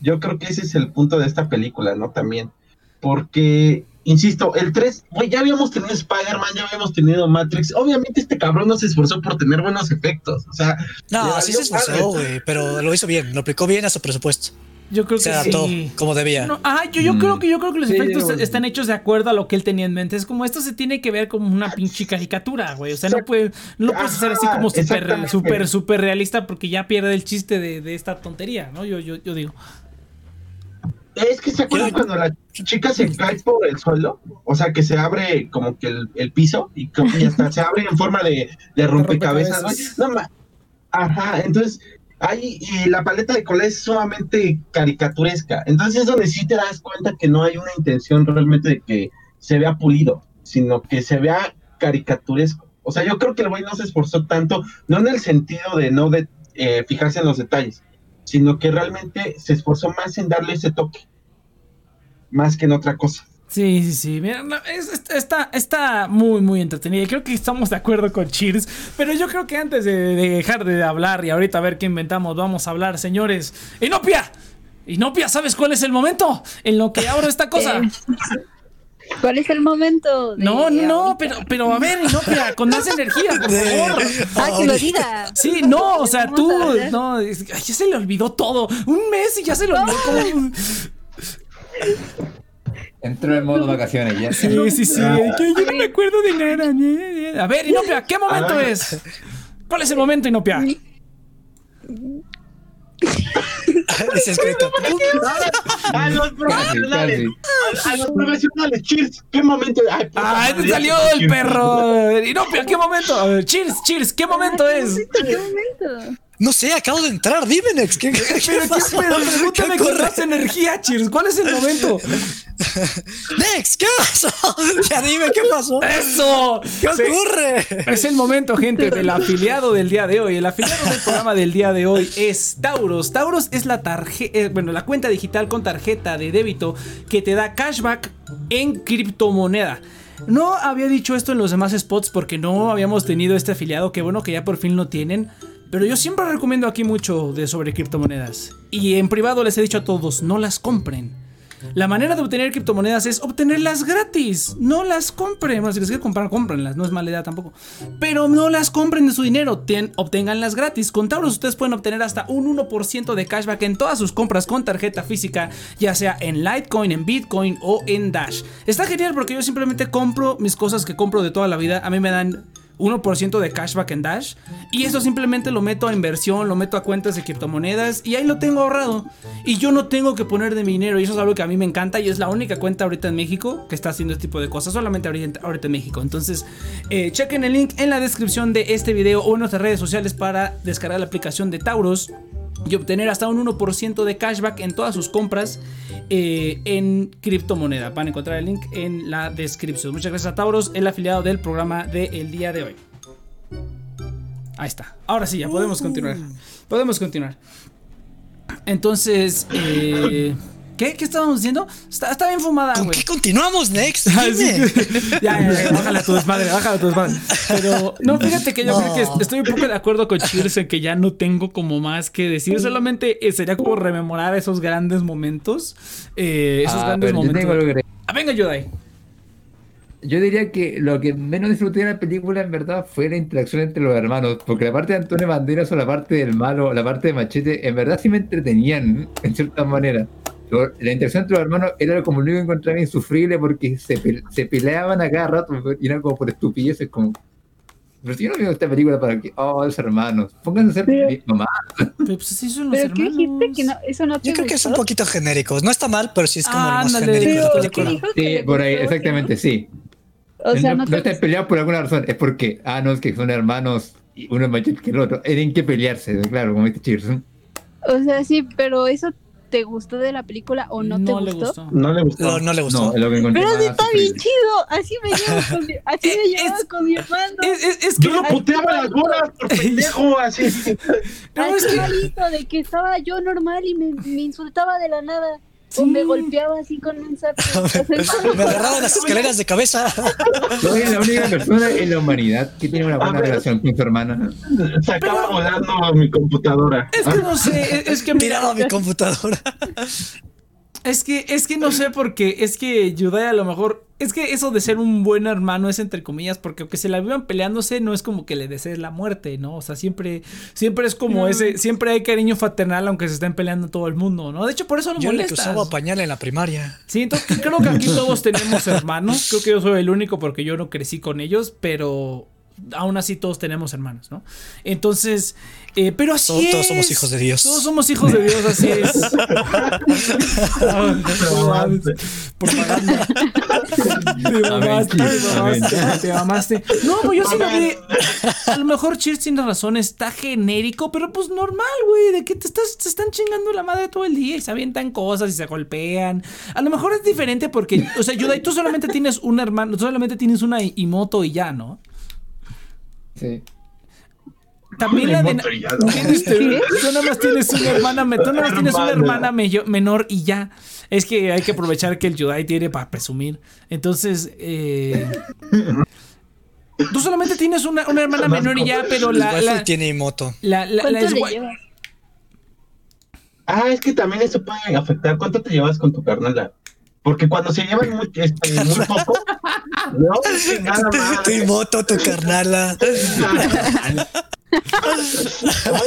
Yo creo que ese es el punto de esta película, ¿no? También. Porque insisto, el 3, güey, ya habíamos tenido Spider-Man, ya habíamos tenido Matrix. Obviamente este cabrón no se esforzó por tener buenos efectos. O sea, No, sí se esforzó, güey, pero lo hizo bien, lo aplicó bien a su presupuesto. Yo creo Se que adaptó sí. como debía. No, ah, yo, yo Mm. creo que yo creo que los Sí, efectos bueno. están hechos de acuerdo a lo que él tenía en mente. Es como esto se tiene que ver como una pinche caricatura, güey. O sea, no puede, no lo puedes hacer así como súper, súper realista porque ya pierde el chiste de, de esta tontería, ¿no? Yo, yo, yo digo. Es que se acuerdan cuando la chica se cae por el suelo, o sea que se abre como que el, el piso y, y hasta se abre en forma de, de rompecabezas, güey. No ma- Ajá, entonces ahí y la paleta de colores es sumamente caricaturesca. Entonces es donde sí te das cuenta que no hay una intención realmente de que se vea pulido, sino que se vea caricaturesco. O sea, yo creo que el güey no se esforzó tanto, no en el sentido de no de eh, fijarse en los detalles, sino que realmente se esforzó más en darle ese toque, más que en otra cosa. Sí, sí, sí. Mira, no, es- es- está, está muy, muy entretenida. Y Creo que estamos de acuerdo con Cheers. Pero yo creo que antes de, de dejar de hablar y ahorita a ver qué inventamos, vamos a hablar, señores. ¡Inopia! Inopia, ¿sabes cuál es el momento en lo que abro esta cosa? *laughs* ¿Cuál es el momento? de No, no, pero, pero a ver, Inopia, con más energía, por favor. Ah, que lo diga. Sí, no, o sea, tú, no, es- ay, ya se le olvidó todo. Un mes y ya se le olvidó todo. Entró en modo vacaciones ya. Sí, sí, sí. que yo no me acuerdo de nada. A ver, Inopia, ¿qué momento Ah. es? ¿Cuál es el momento, Inopia? *laughs* Dice escrito. *laughs* A los profesionales, a los profesionales, cheers, qué momento. Ay, ¡Ah, madre, salió el perro! Inopia, ¿qué momento? A ver, cheers, cheers, ¿qué momento es? ¿Qué momento? No sé, acabo de entrar, dime, Nex. ¿Qué, qué Pero, pasó? pero pregúntame ¿Qué con más energía, cheers. ¿Cuál es el momento? *laughs* Nex, ¿qué pasó? *laughs* Ya dime, ¿qué pasó? ¡Eso! ¿Qué Sí. ocurre? Es el momento, gente, del afiliado del día de hoy. El afiliado del programa del día de hoy es Tauros. Tauros es la tarjeta, bueno, la cuenta digital con tarjeta de débito que te da cashback en criptomoneda. No había dicho esto en los demás spots porque no habíamos tenido este afiliado. Que bueno que ya por fin lo tienen. Pero yo siempre recomiendo aquí mucho de sobre criptomonedas. Y en privado les he dicho a todos, no las compren. La manera de obtener criptomonedas es obtenerlas gratis. No las compren. Bueno, si les quieren comprar, cómprenlas. No es mala idea tampoco. Pero no las compren de su dinero. Ten, obténganlas gratis. Con Tauros ustedes pueden obtener hasta un 1% de cashback en todas sus compras con tarjeta física, ya sea en Litecoin, en Bitcoin o en Dash. Está genial porque yo simplemente compro mis cosas que compro de toda la vida. A mí me dan 1% de cashback en Dash. Y eso simplemente lo meto a inversión, lo meto a cuentas de criptomonedas y ahí lo tengo ahorrado. Y yo no tengo que poner de mi dinero. Y eso es algo que a mí me encanta y es la única cuenta ahorita en México que está haciendo este tipo de cosas. Solamente ahorita, en México. Entonces, eh, chequen el link en la descripción de este video o en nuestras redes sociales para descargar la aplicación de Tauros y obtener hasta un 1% de cashback en todas sus compras eh, en criptomoneda. Van a encontrar el link en la descripción. Muchas gracias a Tauros, el afiliado del programa del día de hoy. Ahí está. Ahora sí, ya podemos continuar. Podemos continuar. Entonces, eh, ¿qué? ¿Qué estábamos diciendo? Está, está bien fumada, ¿Con güey. qué continuamos, Next? Sí. Dime. *laughs* ya, ya, ya, bájale a tu desmadre, bájale a tu desmadre. Pero, no, fíjate que yo No. creo que estoy un poco de acuerdo con Cheers en que ya no tengo como más que decir. Solamente eh, sería como rememorar esos grandes momentos. eh, esos Ah, grandes pero yo momentos. tengo algo que. Ah, venga, Yodai. Yo diría que lo que menos disfruté de la película en verdad fue la interacción entre los hermanos, porque la parte de Antonio Banderas o la parte del malo, la parte de Machete, en verdad sí me entretenían en cierta manera. La interacción entre los hermanos era como lo único que encontraba insufrible porque se, pe- se peleaban a cada rato y eran como por estupideces, como... Pero si yo no veo esta película para que, oh, los hermanos, pónganse a ser Pero- mi mamá. Pero pues así son los ¿Pero qué dijiste? Que no, eso no te Yo creo que es un gustó? poquito genéricos. No está mal, pero sí es como lo más Ándale, genérico. Pero, de ¿qué la película. Sí, por ahí, gustó? exactamente, sí. O sea, no, no no te están peleados por alguna razón, es porque, ah, no, es que son hermanos y uno es mayor que el otro. Tienen que pelearse, claro, como dice Cheers. O sea, sí, pero eso te gustó de la película o no, te le gustó. gustó. No le gustó. No, no le gustó. No, es lo que encontré Pero sí está bien chido. Así me llevo *laughs* con mi, así me es- con mi hermano. Es, es- es que Yo lo puteaba las bolas por *laughs* pendejo, así. No, es así que- malito, de que estaba yo normal y me, me insultaba de la nada. O me golpeaba así con un sapo. *laughs* Me agarraba las *laughs* escaleras de cabeza. Soy la única persona en la humanidad que tiene una buena A ver. relación con su hermana. Se acaba volando mi computadora. es que no sé, es- que mira, Tiraba mi computadora. Es que, es que no sé por qué, es que Yudai a lo mejor, es que eso de ser un buen hermano es entre comillas, porque aunque se la vivan peleándose, no es como que le desees la muerte, ¿no? O sea, siempre, siempre es como No. ese, siempre hay cariño fraternal aunque se estén peleando todo el mundo, ¿no? De hecho, por eso no Yo le que molestas. usaba pañal en la primaria. Sí, entonces creo que aquí todos tenemos hermanos. Creo que yo soy el único porque yo no crecí con ellos, pero aún así todos tenemos hermanos, ¿no? Entonces, eh, pero así Todos- es. todos somos hijos de Dios. Todos somos hijos de Dios, así es. *laughs* Mamaste, te mamaste, te mamaste. No, pues yo sí lo vi. A lo mejor Cheers tiene razón, está genérico, pero pues normal, güey. De que te estás, te están chingando la madre todo el día y se avientan cosas y se golpean. A lo mejor es diferente porque, o sea, Yudai, tú solamente tienes un hermano, tú solamente tienes una Imoto y ya, ¿no? Sí. También la de. Tú nada más tienes una hermana, me- tú nada más tienes una Hermana. hermana mello- menor y ya. Es que hay que aprovechar que el Yudai tiene para presumir. Entonces, eh, tú solamente tienes una, una hermana menor y ya, pero la. La, tiene moto. la, la- la ¿Cuánto le esgua- llevas? Ah, es que también eso puede afectar. ¿Cuánto te llevas con tu carnala? Porque cuando se llevan muy, este, *laughs* muy poco, *laughs* no, chingada Tu madre. moto, tu carnala.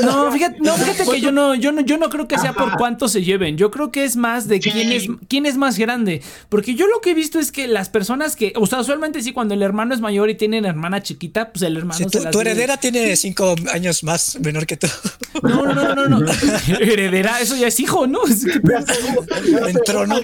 No, fíjate, no, fíjate que yo no, yo no, yo no creo que sea por cuánto se lleven. Yo creo que es más de Sí. quién es, quién es más grande. Porque yo lo que he visto es que las personas que, o sea, usualmente sí, cuando el hermano es mayor y tiene una hermana chiquita, pues el hermano Si se tu, las tu heredera tiene cinco años más menor que tú. No, no, no, no, no. *laughs* Heredera, eso ya es hijo, ¿no? Es que- En trono.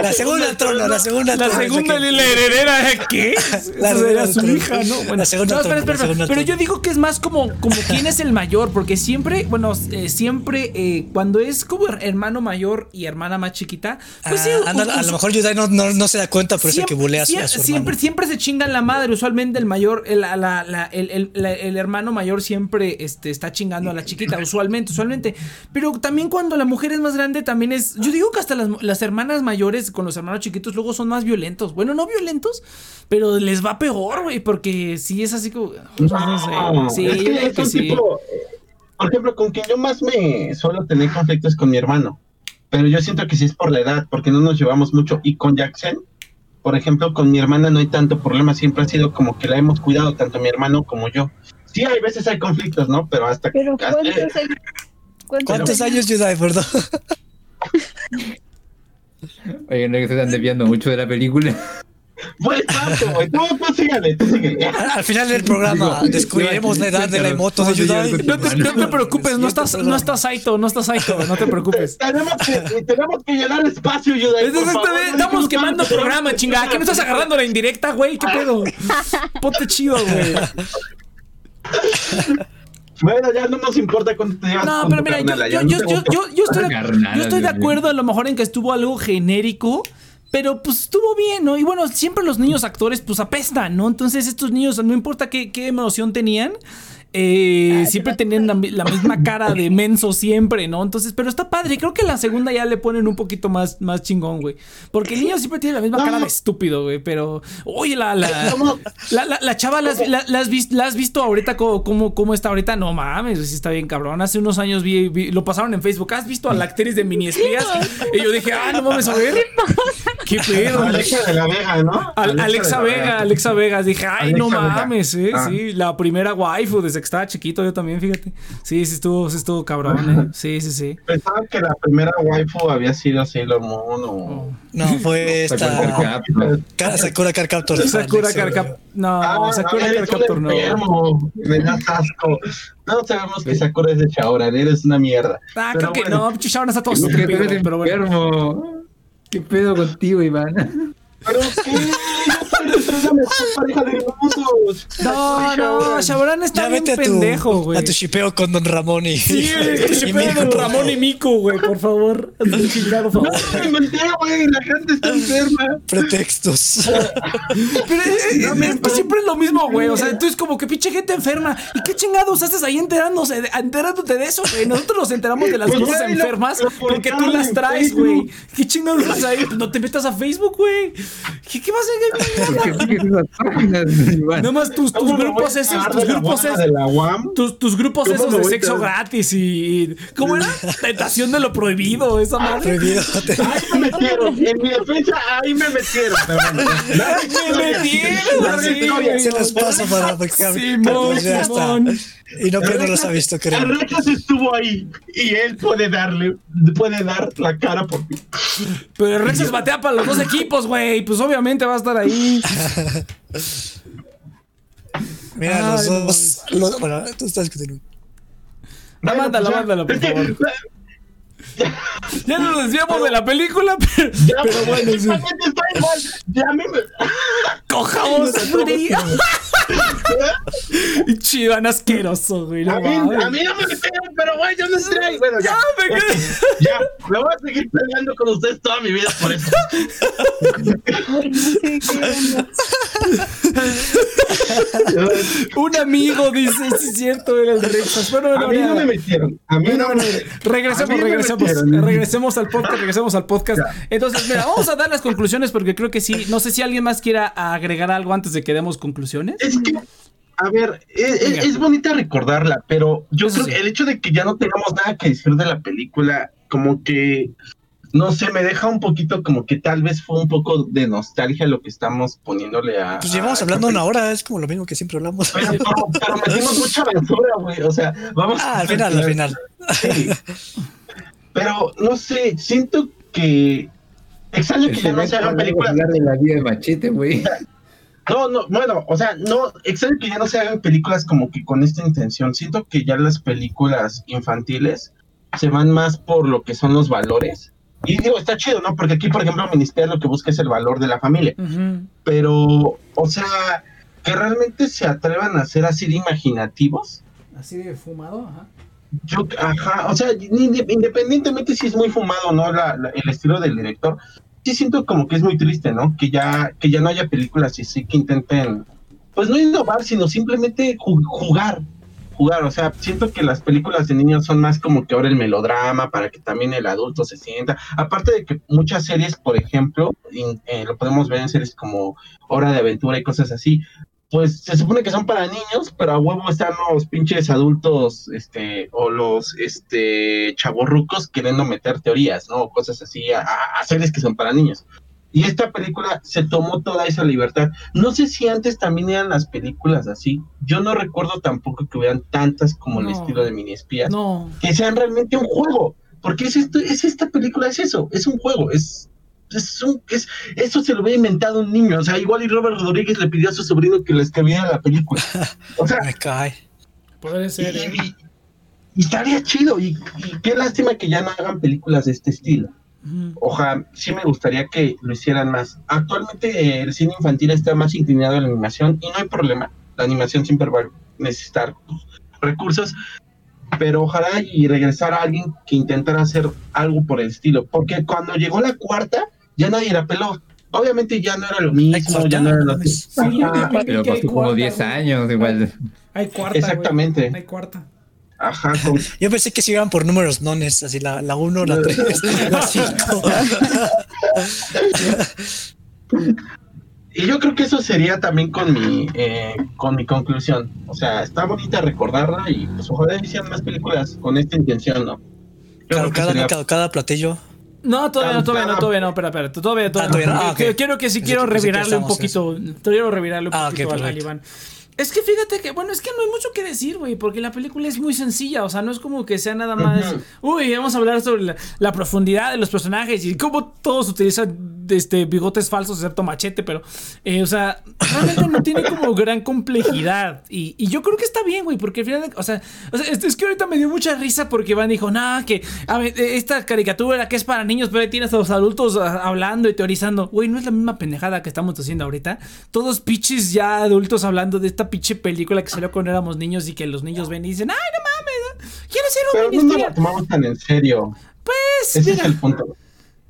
La segunda trono, la segunda La segunda la heredera, ¿eh? ¿qué? La heredera su hija, ¿no? Bueno, La segunda no, espera, Pero yo digo que es más como, como *laughs* quién es el mayor, porque siempre, bueno, eh, siempre eh, cuando es como hermano mayor y hermana más chiquita, pues sí, Ah, a lo mejor Yudai no, no, no se da cuenta, por eso que bulea a su, a siempre, su siempre, hermano. siempre se chingan la madre. Usualmente el mayor, el, la- la- la- el, el- la- el hermano mayor siempre este, está chingando a la chiquita. Usualmente, usualmente. Pero también cuando la mujer es más grande, también es. Yo digo que hasta las, las hermanas mayores con los hermanos chiquitos luego son más violentos. Bueno, no violentos, pero les va peor, güey, porque sí es así como. No sé. No, Sí, es yo que es que sí. tipo, por ejemplo, con quien yo más me suelo tener conflictos con mi hermano. Pero yo siento que sí es por la edad, porque no nos llevamos mucho. Y con Jackson, por ejemplo, con mi hermana no hay tanto problema. Siempre ha sido como que la hemos cuidado, tanto mi hermano como yo. Sí, hay veces hay conflictos, ¿no? Pero hasta Pero hasta- ¿cuántos años? ¿Cuántos años Yudai, perdón? Oye, no es que se están desviando mucho de la película. Güey. Tú, tú sígale, tú sígale. Al final del programa descubriremos la edad de la moto de Yudai. No te, no te preocupes, no estás, no estás Saito, no estás Saito, no te preocupes. Tenemos que, tenemos que llenar espacio, Yudai, Estamos quemando programa, chingada. ¿Qué no estás agarrando la indirecta, güey? ¿Qué pedo? *laughs* Ponte chido, güey. Bueno, ya no nos importa cuánto te llevas No, pero mira, yo, yo, yo, yo, te- yo, yo estoy, yo estoy de acuerdo a lo mejor en que estuvo algo genérico. Pero pues estuvo bien, ¿no? Y bueno, siempre los niños actores pues apestan, ¿no? Entonces estos niños, no importa qué, qué emoción tenían, eh, siempre tenían la, mi- la misma cara de menso siempre, ¿no? Entonces, pero está padre. Creo que la segunda ya le ponen un poquito más, más chingón, güey. Porque el niño siempre tiene la misma cara de estúpido, güey. Pero, oye, la, la, la, la, la chava, ¿la has, la- la has vis- la has visto ahorita cómo, cómo, cómo está ahorita? No mames, sí está bien cabrón. Hace unos años vi, vi- lo pasaron en Facebook. ¿Has visto a la actriz de mini espías? Y yo dije, ah, no mames, a ver. *laughs* ¿Qué pedo? Alexa de la Vega, ¿no? Al- Alexa, de la Vega, Alexa Vegas. Dije, ay, Alexa no Vega. mames, eh. Ah. Sí, la primera waifu desde que estaba chiquito, yo también, fíjate. Sí, sí estuvo, sí estuvo cabrón, eh. Sí, sí, sí. Pensaba que la primera waifu había sido Sailor Moon o... No, fue esta. Sakura Card Captor. Sakura Alexa, Carcap. No, Ah, Sakura eres un Carcaptor no. Me das asco. No sabemos que Sakura es de Shaoran, eres una mierda. Ah, Pero creo que bueno, no, ahora está todo. ¿Qué pedo contigo, Iván? ¿Pero qué? Pareja. No, no, Shaoran está Ya bien vete a tu, pendejo, güey. a tu shipeo con Don Ramón y. Sí, *laughs* tu shipeo. Don Ramón y Mico, güey, por favor. Chingado favor. No me inventé, güey. La gente está enferma. Pretextos. Pero eh, eh, pues siempre es lo mismo, güey. O sea, entonces como que pinche gente enferma. ¿Y qué chingados haces ahí enterándose, de- enterándote de eso, güey? Nosotros nos enteramos de las Pues, cosas lo- enfermas lo porque tú las traes, güey. ¿Qué chingados haces ahí? Pues no te metas a Facebook, güey. ¿Qué, qué vas a hacer? Busques *laughs* esas páginas, *laughs* Iván. Nomás tus, tus ¿Cómo me voy grupos esos, tus grupos esos. de la UAM? Tus, tus grupos ¿Cómo esos de sexo gratis y, y- ¿Cómo era? *laughs* Tentación de lo prohibido, esa madre. Prohibido. Ahí me metieron, en mi defensa, ahí me metieron. Me metieron. Se los paso para que Simón, ya está. Simón. Y no que no los ha visto, creo. Rexas estuvo ahí y él puede darle, puede dar la cara por mí. Pero Rexas batea para los dos equipos, güey. Pues obviamente va a estar ahí. *laughs* Mira, los dos. los- bueno, tú estás continuando. Mándala, pues mándala, por favor. Ya nos desviamos de la película, pero, Ya, pero bueno, sí. está igual. Ya me. Cojamos frío. Y Chiván asqueroso, güey. A mí, a mí no me metieron, pero güey, yo no entré ahí. Bueno, ya. Ah, me quedé- Ya, me voy a seguir peleando con ustedes toda mi vida por eso. Un amigo dice, sí es cierto, era el Rexas. Bueno, bueno, A mí no me metieron. A mí no me Regresemos, me regresemos, al podcast, regresemos al podcast. Entonces, mira, vamos a dar las conclusiones porque creo que sí. No sé si alguien más quiera agregar algo antes de que demos conclusiones. Es que, a ver, es, es- bonita recordarla, pero yo Eso creo sí. que el hecho de que ya no tengamos nada que decir de la película, como que, no sé, me deja un poquito como que tal vez fue un poco de nostalgia lo que estamos poniéndole a... Pues llevamos a hablando una hora, es como lo mismo que siempre hablamos. Pero, pero, pero metimos *laughs* mucha aventura, güey. O sea, vamos Ah, al final, al final. Sí. *laughs* Pero no sé, siento que. Extraño que ya no se hagan películas. hablar de la vida de Machete, güey. No, no, bueno, o sea, no, extraño que ya no se hagan películas como que con esta intención. Siento que ya las películas infantiles se van más por lo que son los valores. Y digo, está chido, ¿no? Porque aquí, por ejemplo, Ministerial lo que busca es el valor de la familia. Pero, o sea, que realmente se atrevan a ser así de imaginativos. Así de fumado, ajá. Yo, ajá, o sea, independientemente si es muy fumado o no la- la- el estilo del director, sí siento como que es muy triste, ¿no? Que ya, que ya no haya películas y sí que intenten, pues no innovar, sino simplemente ju- jugar, jugar, o sea, siento que las películas de niños son más como que ahora el melodrama para que también el adulto se sienta, aparte de que muchas series, por ejemplo, eh, lo podemos ver en series como Hora de Aventura y cosas así, pues se supone que son para niños, pero a huevo están los pinches adultos, este, o los, este, chavorrucos queriendo meter teorías, ¿no? Cosas así, a, a- series que son para niños. Y esta película se tomó toda esa libertad. No sé si antes también eran las películas así. Yo no recuerdo tampoco que hubieran tantas como el estilo de mini espías, No. que sean realmente un juego. Porque es, esto, es esta película, es eso, es un juego, es, es un, es, eso se lo había inventado un niño. O sea, igual y Robert Rodríguez le pidió a su sobrino que le escribiera la película. *laughs* O sea, Me cae. Podría ser. ¿eh? y, y- y estaría chido. Y, y qué lástima que ya no hagan películas de este estilo. Ojalá, sí me gustaría que lo hicieran más. Actualmente eh, el cine infantil está más inclinado a la animación y no hay problema. La animación siempre va a necesitar pues, recursos, pero ojalá y regresar a alguien que intentara hacer algo por el estilo. Porque cuando llegó la cuarta, ya nadie la peló. Obviamente ya no era lo mismo, cuarta, ya no era lo güey, Pero pasó como cuarta, 10 güey. años, igual. Hay cuarta. Exactamente. Hay cuarta. ajá, *laughs* con- Yo pensé que se iban por números nones, así la, la 1, la *laughs* 3, la 5. Y yo creo que eso sería también con mi eh, con mi conclusión. O sea, está bonita recordarla y pues ojalá hicieran más películas con esta intención, ¿no? Que cada, sería- cada, cada platillo. No, todavía no, todavía no, todavía no, espera, espera, todavía, todavía, Ah, todavía no. Ah, Quiero- ok. Quiero que sí Pensé quiero revirarle un poquito, quiero revirarle un Ah, ok, poquito al- al. Iván. Es que fíjate que, bueno, es que no hay mucho que decir, güey, porque la película es muy sencilla, o sea, no es como que sea nada más, uy, vamos a hablar sobre la, la profundidad de los personajes y cómo todos utilizan este, bigotes falsos, excepto machete, pero, eh, o sea, realmente no tiene como gran complejidad y, y yo creo que está bien, güey, porque al final, o sea, o sea, es, es que ahorita me dio mucha risa porque Iván dijo, nah, que, a ver, eh, esta caricatura que es para niños, pero ahí tienes a los adultos ah, hablando y teorizando, güey, no es la misma pendejada que estamos haciendo ahorita, todos pichis ya adultos hablando de esta pinche película que salió cuando éramos niños y que los niños ven y dicen, ay, no mames, quiero ser un Pero no nos tomamos tan en serio. Pues, Ese mira, es el punto.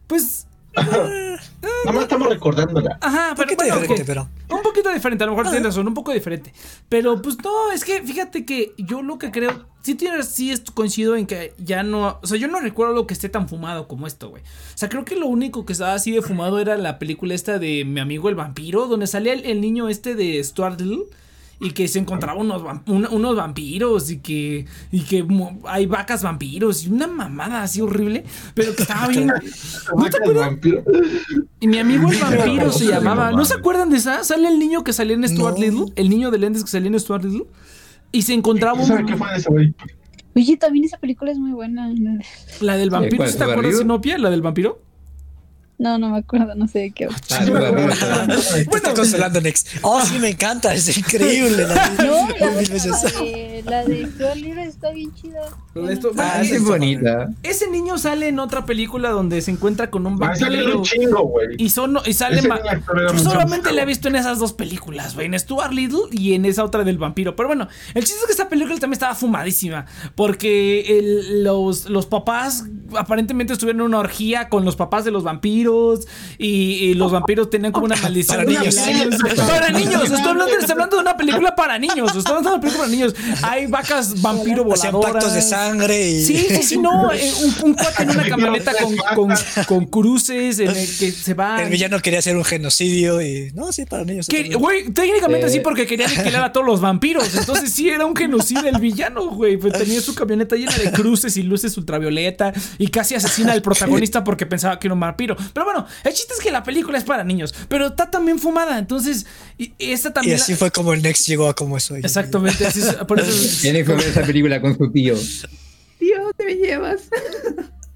pues, *clears throat* Nada más estamos recordándola. ajá, Un pero poquito bueno, diferente, ok. pero. Un poquito poquito diferente, a lo mejor tienes razón, un poco diferente. Pero pues no, es que fíjate que yo lo que creo, sí tienes, sí esto- coincido en que ya no, o sea, yo no recuerdo lo que esté tan fumado como esto, güey. O sea, creo que lo único que estaba así de fumado era la película esta de mi amigo el vampiro, donde salía el, el niño este de Stuart Little. Y que se encontraba unos, un- unos vampiros y que, y que hay vacas vampiros y una mamada así horrible, pero que estaba bien. *laughs* ¿No te acuerdas? Y mi amigo el vampiro se llamaba. no ¿No se acuerdan de esa? Sale el niño que salía en Stuart No. Little. El niño de lentes que salía en Stuart Little. Y se encontraba ¿Sabes un- qué fue de ese güey? Oye, también esa película es muy buena. la del vampiro. ¿cuál, ¿sí ¿Te acuerdas, Little? Sinopia? La del vampiro. No, no me acuerdo, no sé de qué. Ah, no, consolando, Next. Oh, sí, me encanta, es increíble. la- No, la, de, la de Little está bien chida. Esto- Ah, es bonita. ese niño sale en otra película donde se encuentra con un vampiro. un chingo, güey. Y, son, y sale Yo solamente la he visto en esas dos películas, güey. En Stuart Little y en esa otra del vampiro. Pero bueno, el chiste es que esta película también estaba fumadísima. Porque el- los, los papás aparentemente estuvieron en una orgía con los papás de los vampiros. Y, y los vampiros tenían como una *laughs* maldición. Para niños. Para niños. Estoy hablando, estoy hablando de una película para niños. Estoy hablando de una película para niños. Hay vacas vampiro voladoras. pactos de sangre y. Sí, sí, sí, no. eh, un, un cuate en una camioneta con, con, con cruces en el que se va. El villano quería hacer un genocidio y. No, sí, para niños. Güey, técnicamente Eh. sí, porque quería aniquilar a todos los vampiros. Entonces sí era un genocidio el villano, güey. Pues tenía su camioneta llena de cruces y luces ultravioleta y casi asesina al protagonista porque pensaba que era un vampiro. Pero bueno, el chiste es que la película es para niños, pero está también fumada. Entonces, y, y esta Y también. así la- fue como el Next llegó a como es hoy. Exactamente, así es- por eso. *laughs* Tiene que ver esa película con su tío. Tío, ¿dónde me llevas?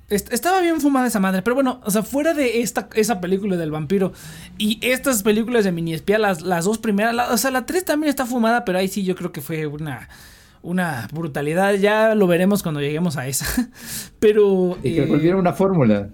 Est- Estaba bien fumada esa madre, pero bueno, o sea, fuera de esta, esa película del vampiro y estas películas de mini espía, las, las dos primeras, la- o sea, la 3 también está fumada, pero ahí sí yo creo que fue una, una brutalidad, ya lo veremos cuando lleguemos a esa. *laughs* Pero... Y que eh, volvieron una fórmula.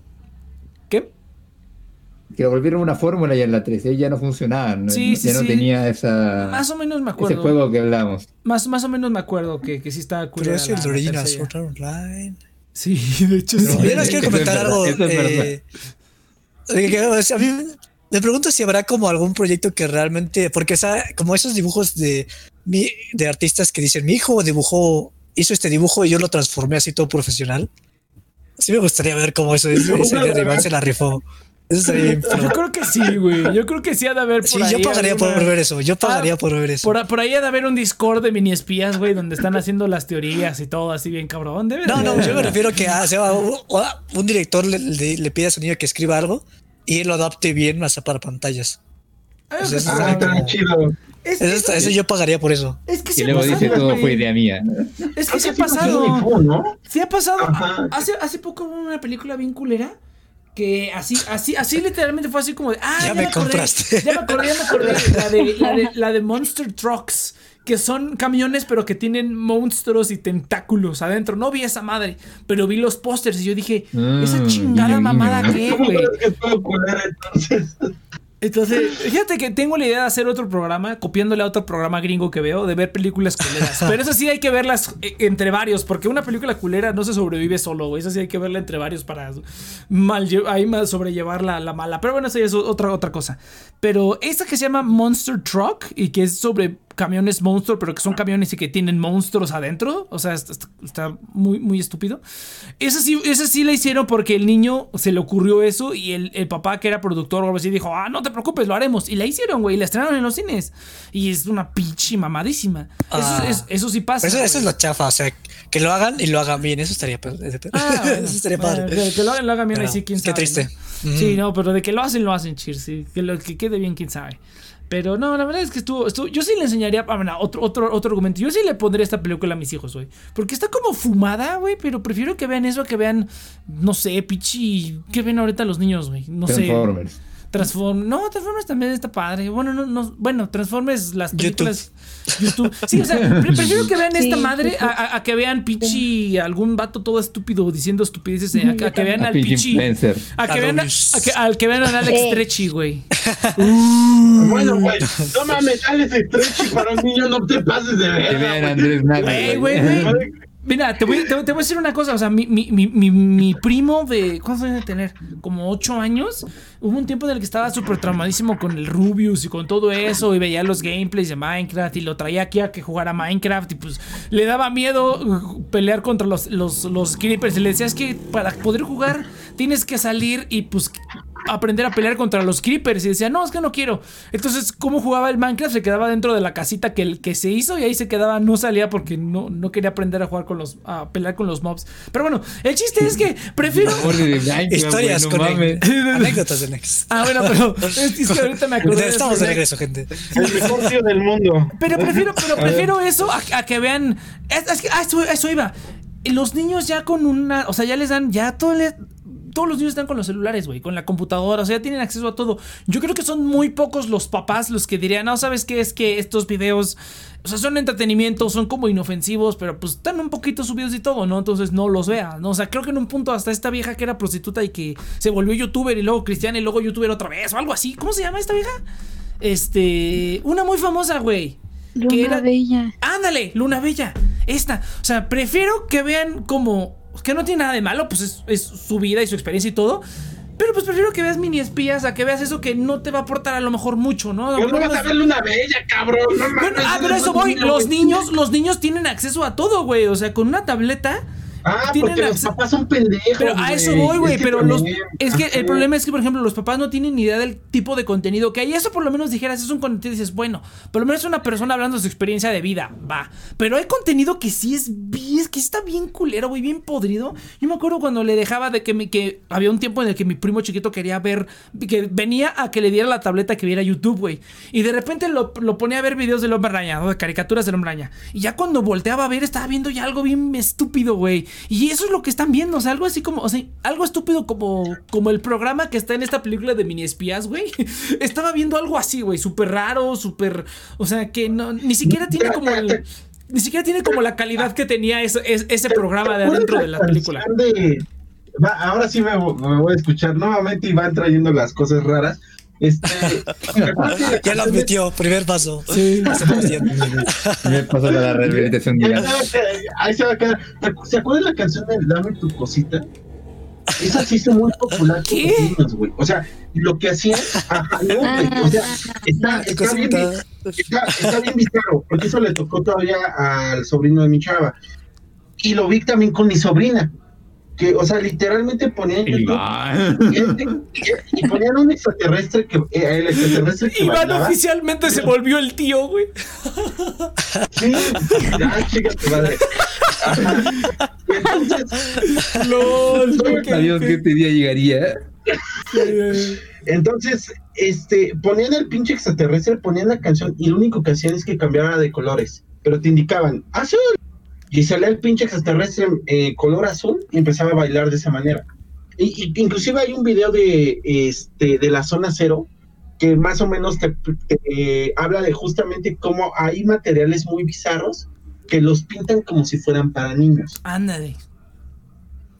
Que lo volvieron una fórmula ya en la 3. Ya no funcionaba. ¿no? Sí, sí, ya no sí. tenía esa, Más o menos me ese acuerdo. juego que hablamos. Más, más o menos me acuerdo que, que sí estaba Pero culera es el Original. Sword Art Online. Sí, de hecho Pero sí. yo les quiero comentar algo. eh, eh, que, o sea, a mí me pregunto si habrá como algún proyecto que realmente, porque esa, como esos dibujos de de artistas que dicen mi hijo dibujó, hizo este dibujo y yo lo transformé así todo profesional. Sí me gustaría ver cómo eso es. Ese de Iván se la rifó. Eso. Yo creo que sí, güey. Yo creo que sí ha de haber por Sí, ahí yo pagaría alguna- por ver eso. Yo pagaría Ah, por ver eso. Por, por ahí ha de haber un Discord de mini espías, güey, donde están haciendo las teorías y todo así bien cabrón. Debe No, no, yo me refiero que ah, o sea, un, un director le, le- le pide a su niño que escriba algo y él lo adapte bien hasta para pantallas. Ah, Pues eso Ah, está está chido. es, Eso, yo pagaría por eso. es que Y luego dice todo fue idea mía. Es que sí ha pasado. Sí ha pasado. Hace, hace poco hubo una película bien culera. Que así, así, así literalmente fue así como de. Ah, Ya ya, me me acordé. compraste. Ya me acordé, ya me acordé. La de, la de, la de Monster Trucks. Que son camiones, pero que tienen monstruos y tentáculos adentro. No vi esa madre, pero vi los pósters y yo dije, esa Mm, chingada guiño, mamada guiño. qué, ¿Cómo güey. Entonces? *laughs* Fíjate que tengo la idea de hacer otro programa, copiándole a otro programa gringo que veo, de ver películas culeras. Pero eso sí hay que verlas eh, entre varios, porque una película culera no se sobrevive solo, güey. Eso sí hay que verla entre varios para mal ahí mal sobrellevar la, la mala. Pero bueno, eso ya es otra, otra cosa. Pero esta que se llama Monster Truck y que es sobre camiones monstruo, pero que son camiones y que tienen monstruos adentro. O sea, está, muy, muy estúpido. Esa sí, esa sí la hicieron porque el niño se le ocurrió eso y el, el papá que era productor o algo así dijo, ah, no te preocupes, lo haremos. Y la hicieron, güey, y la estrenaron en los cines. Y es una pinche mamadísima. Ah. eso, es- eso sí pasa. Eso, eso es lo chafa, o sea, que lo hagan y lo hagan bien. Eso estaría, *laughs* eso Ah, bueno. estaría padre. Que lo hagan, lo hagan bien, ahí Pero, sí, quién qué sabe. triste. ¿no? Ujú. Sí, no, pero de que lo hacen, lo hacen, cheers, sí. Que lo que quede bien, quién sabe. Pero no, la verdad es que estuvo, estuvo yo sí le enseñaría, ah, bueno, otro, otro, otro argumento, yo sí le pondría esta película a mis hijos, güey. Porque está como fumada, güey, pero prefiero que vean eso a que vean, no sé, pichi, que ven ahorita los niños, güey. No sé. Transformers. Transform no, Transformers también está padre. Bueno, no, no, bueno, Transformers las películas YouTube. Sí, o sea, pre- prefiero que vean *laughs* Sí, esta madre a, a- a que vean pichi algún vato todo estúpido diciendo estupideces, eh, a, a que vean A al pichi a que vean a, a que, al que vean al Alex Sí. Trechi, güey. *laughs* Bueno, güey, no mames, Alex Stretchy para un niño, no te pases de Que vean a ver. Andrés Naga. Güey, güey, güey. Mira, te voy, te, voy a decir una cosa. O sea, mi primo de. ¿Cuántos años de tener? Como ocho años. Hubo un tiempo en el que estaba súper traumadísimo con el Rubius y con todo eso. Y veía los gameplays de Minecraft. Y lo traía aquí a que jugara Minecraft. Y pues le daba miedo uh, pelear contra los, los, los creepers. Y le decía, es que para poder jugar tienes que salir y pues aprender a pelear contra los creepers. Y decía, no, es que no quiero. Entonces, ¿cómo jugaba el Minecraft? Se quedaba dentro de la casita que, el, que se hizo y ahí se quedaba, no salía porque no, no quería aprender a jujar con los, a pelear con los mobs. Pero bueno, el chiste es que *laughs* prefiero. Historias con *laughs* anécdotas de Nex. Ah, bueno, pero *laughs* es que ahorita me acordé. Estamos de regreso, gente. El mejor tío del mundo. Pero prefiero, pero prefiero eso a, a que vean. Es, es que, ah, eso, eso iba. Los niños ya con una. O sea, ya les dan. Ya todo le, todos los niños están con los celulares, güey, con la computadora, o sea, ya tienen acceso a todo. Yo creo que son muy pocos los papás los que dirían, no, ¿sabes qué? Es que estos videos, o sea, son entretenimiento, son como inofensivos, pero pues están un poquito subidos y todo, ¿no? Entonces no los veas, ¿no? O sea, creo que en un punto hasta esta vieja que era prostituta y que se volvió youtuber y luego cristiana y luego youtuber otra vez, o algo así. ¿Cómo se llama esta vieja? Este, una muy famosa, güey. Luna que era- Bella. Ándale, Luna Bella. Esta. O sea, prefiero que vean como. Que no tiene nada de malo, pues es, es su vida y su experiencia y todo. Pero pues prefiero que veas mini espías a que veas eso que no te va a aportar a lo mejor mucho, ¿no? Pero no vas a verle una bella, cabrón. No Bueno, mames, ah, pero eso voy. Los niños, los niños tienen acceso a todo, güey. O sea, con una tableta. Ah, tienen porque los papás son pendejos. Pero a eso voy, güey. Es Pero los, es que el problema es que, por ejemplo, los papás no tienen ni idea del tipo de contenido que hay. Eso por lo menos dijeras, es un contenido y dices, bueno, por lo menos es una persona hablando de su experiencia de vida, va. Pero hay contenido que sí es bien, que está bien culero, güey, bien podrido. Yo me acuerdo cuando le dejaba de que, me, que había un tiempo en el que mi primo chiquito quería ver, que venía a que le diera la tableta que viera YouTube, güey. Y de repente lo, lo ponía a ver videos del hombre araña, ¿no? de caricaturas del hombre araña. Y ya cuando volteaba a ver, estaba viendo ya algo bien estúpido, güey. Y eso es lo que están viendo, o sea, algo así como, o sea, algo estúpido como, como el programa que está en esta película de mini espías, güey. *laughs* Estaba viendo algo así, güey, súper raro, súper, o sea, que no, ni siquiera tiene como el... Ni siquiera tiene como la calidad que tenía ese, ese, ese programa de ¿Te adentro de la película. ahora sí me, me voy a escuchar nuevamente y van trayendo las cosas raras. Este, ¿te acuerdas *laughs* de la Ya de- admitió, primer paso. Sí. Haciendo. Me pasó la rehabilitación Ahí se va a quedar- se va a quedar. ¿Se acuerdan la canción de Dame tu cosita? Esa se hizo muy popular con los niños, güey. O sea, lo que hacían, ajá, no, güey. O sea, está, bien, está bien bizarro, porque eso le tocó todavía al sobrino de mi chava. Y lo vi también con mi sobrina. Que, o sea, literalmente ponían YouTube y ponían un extraterrestre que eh, el extraterrestre que Iván bailaba. oficialmente se volvió el tío, güey. Sí, ya, chica, tu madre. Entonces, LOL. Sabíamos que este día llegaría. entonces, este, ponían el pinche extraterrestre, ponían la canción y lo único que hacían es que cambiaba de colores, pero te indicaban azul y salía el pinche extraterrestre eh, color azul y empezaba a bailar de esa manera. Y, y inclusive hay un video de, este, de la zona cero que más o menos te, te, eh, habla de justamente cómo hay materiales muy bizarros que los pintan como si fueran para niños. Ándale.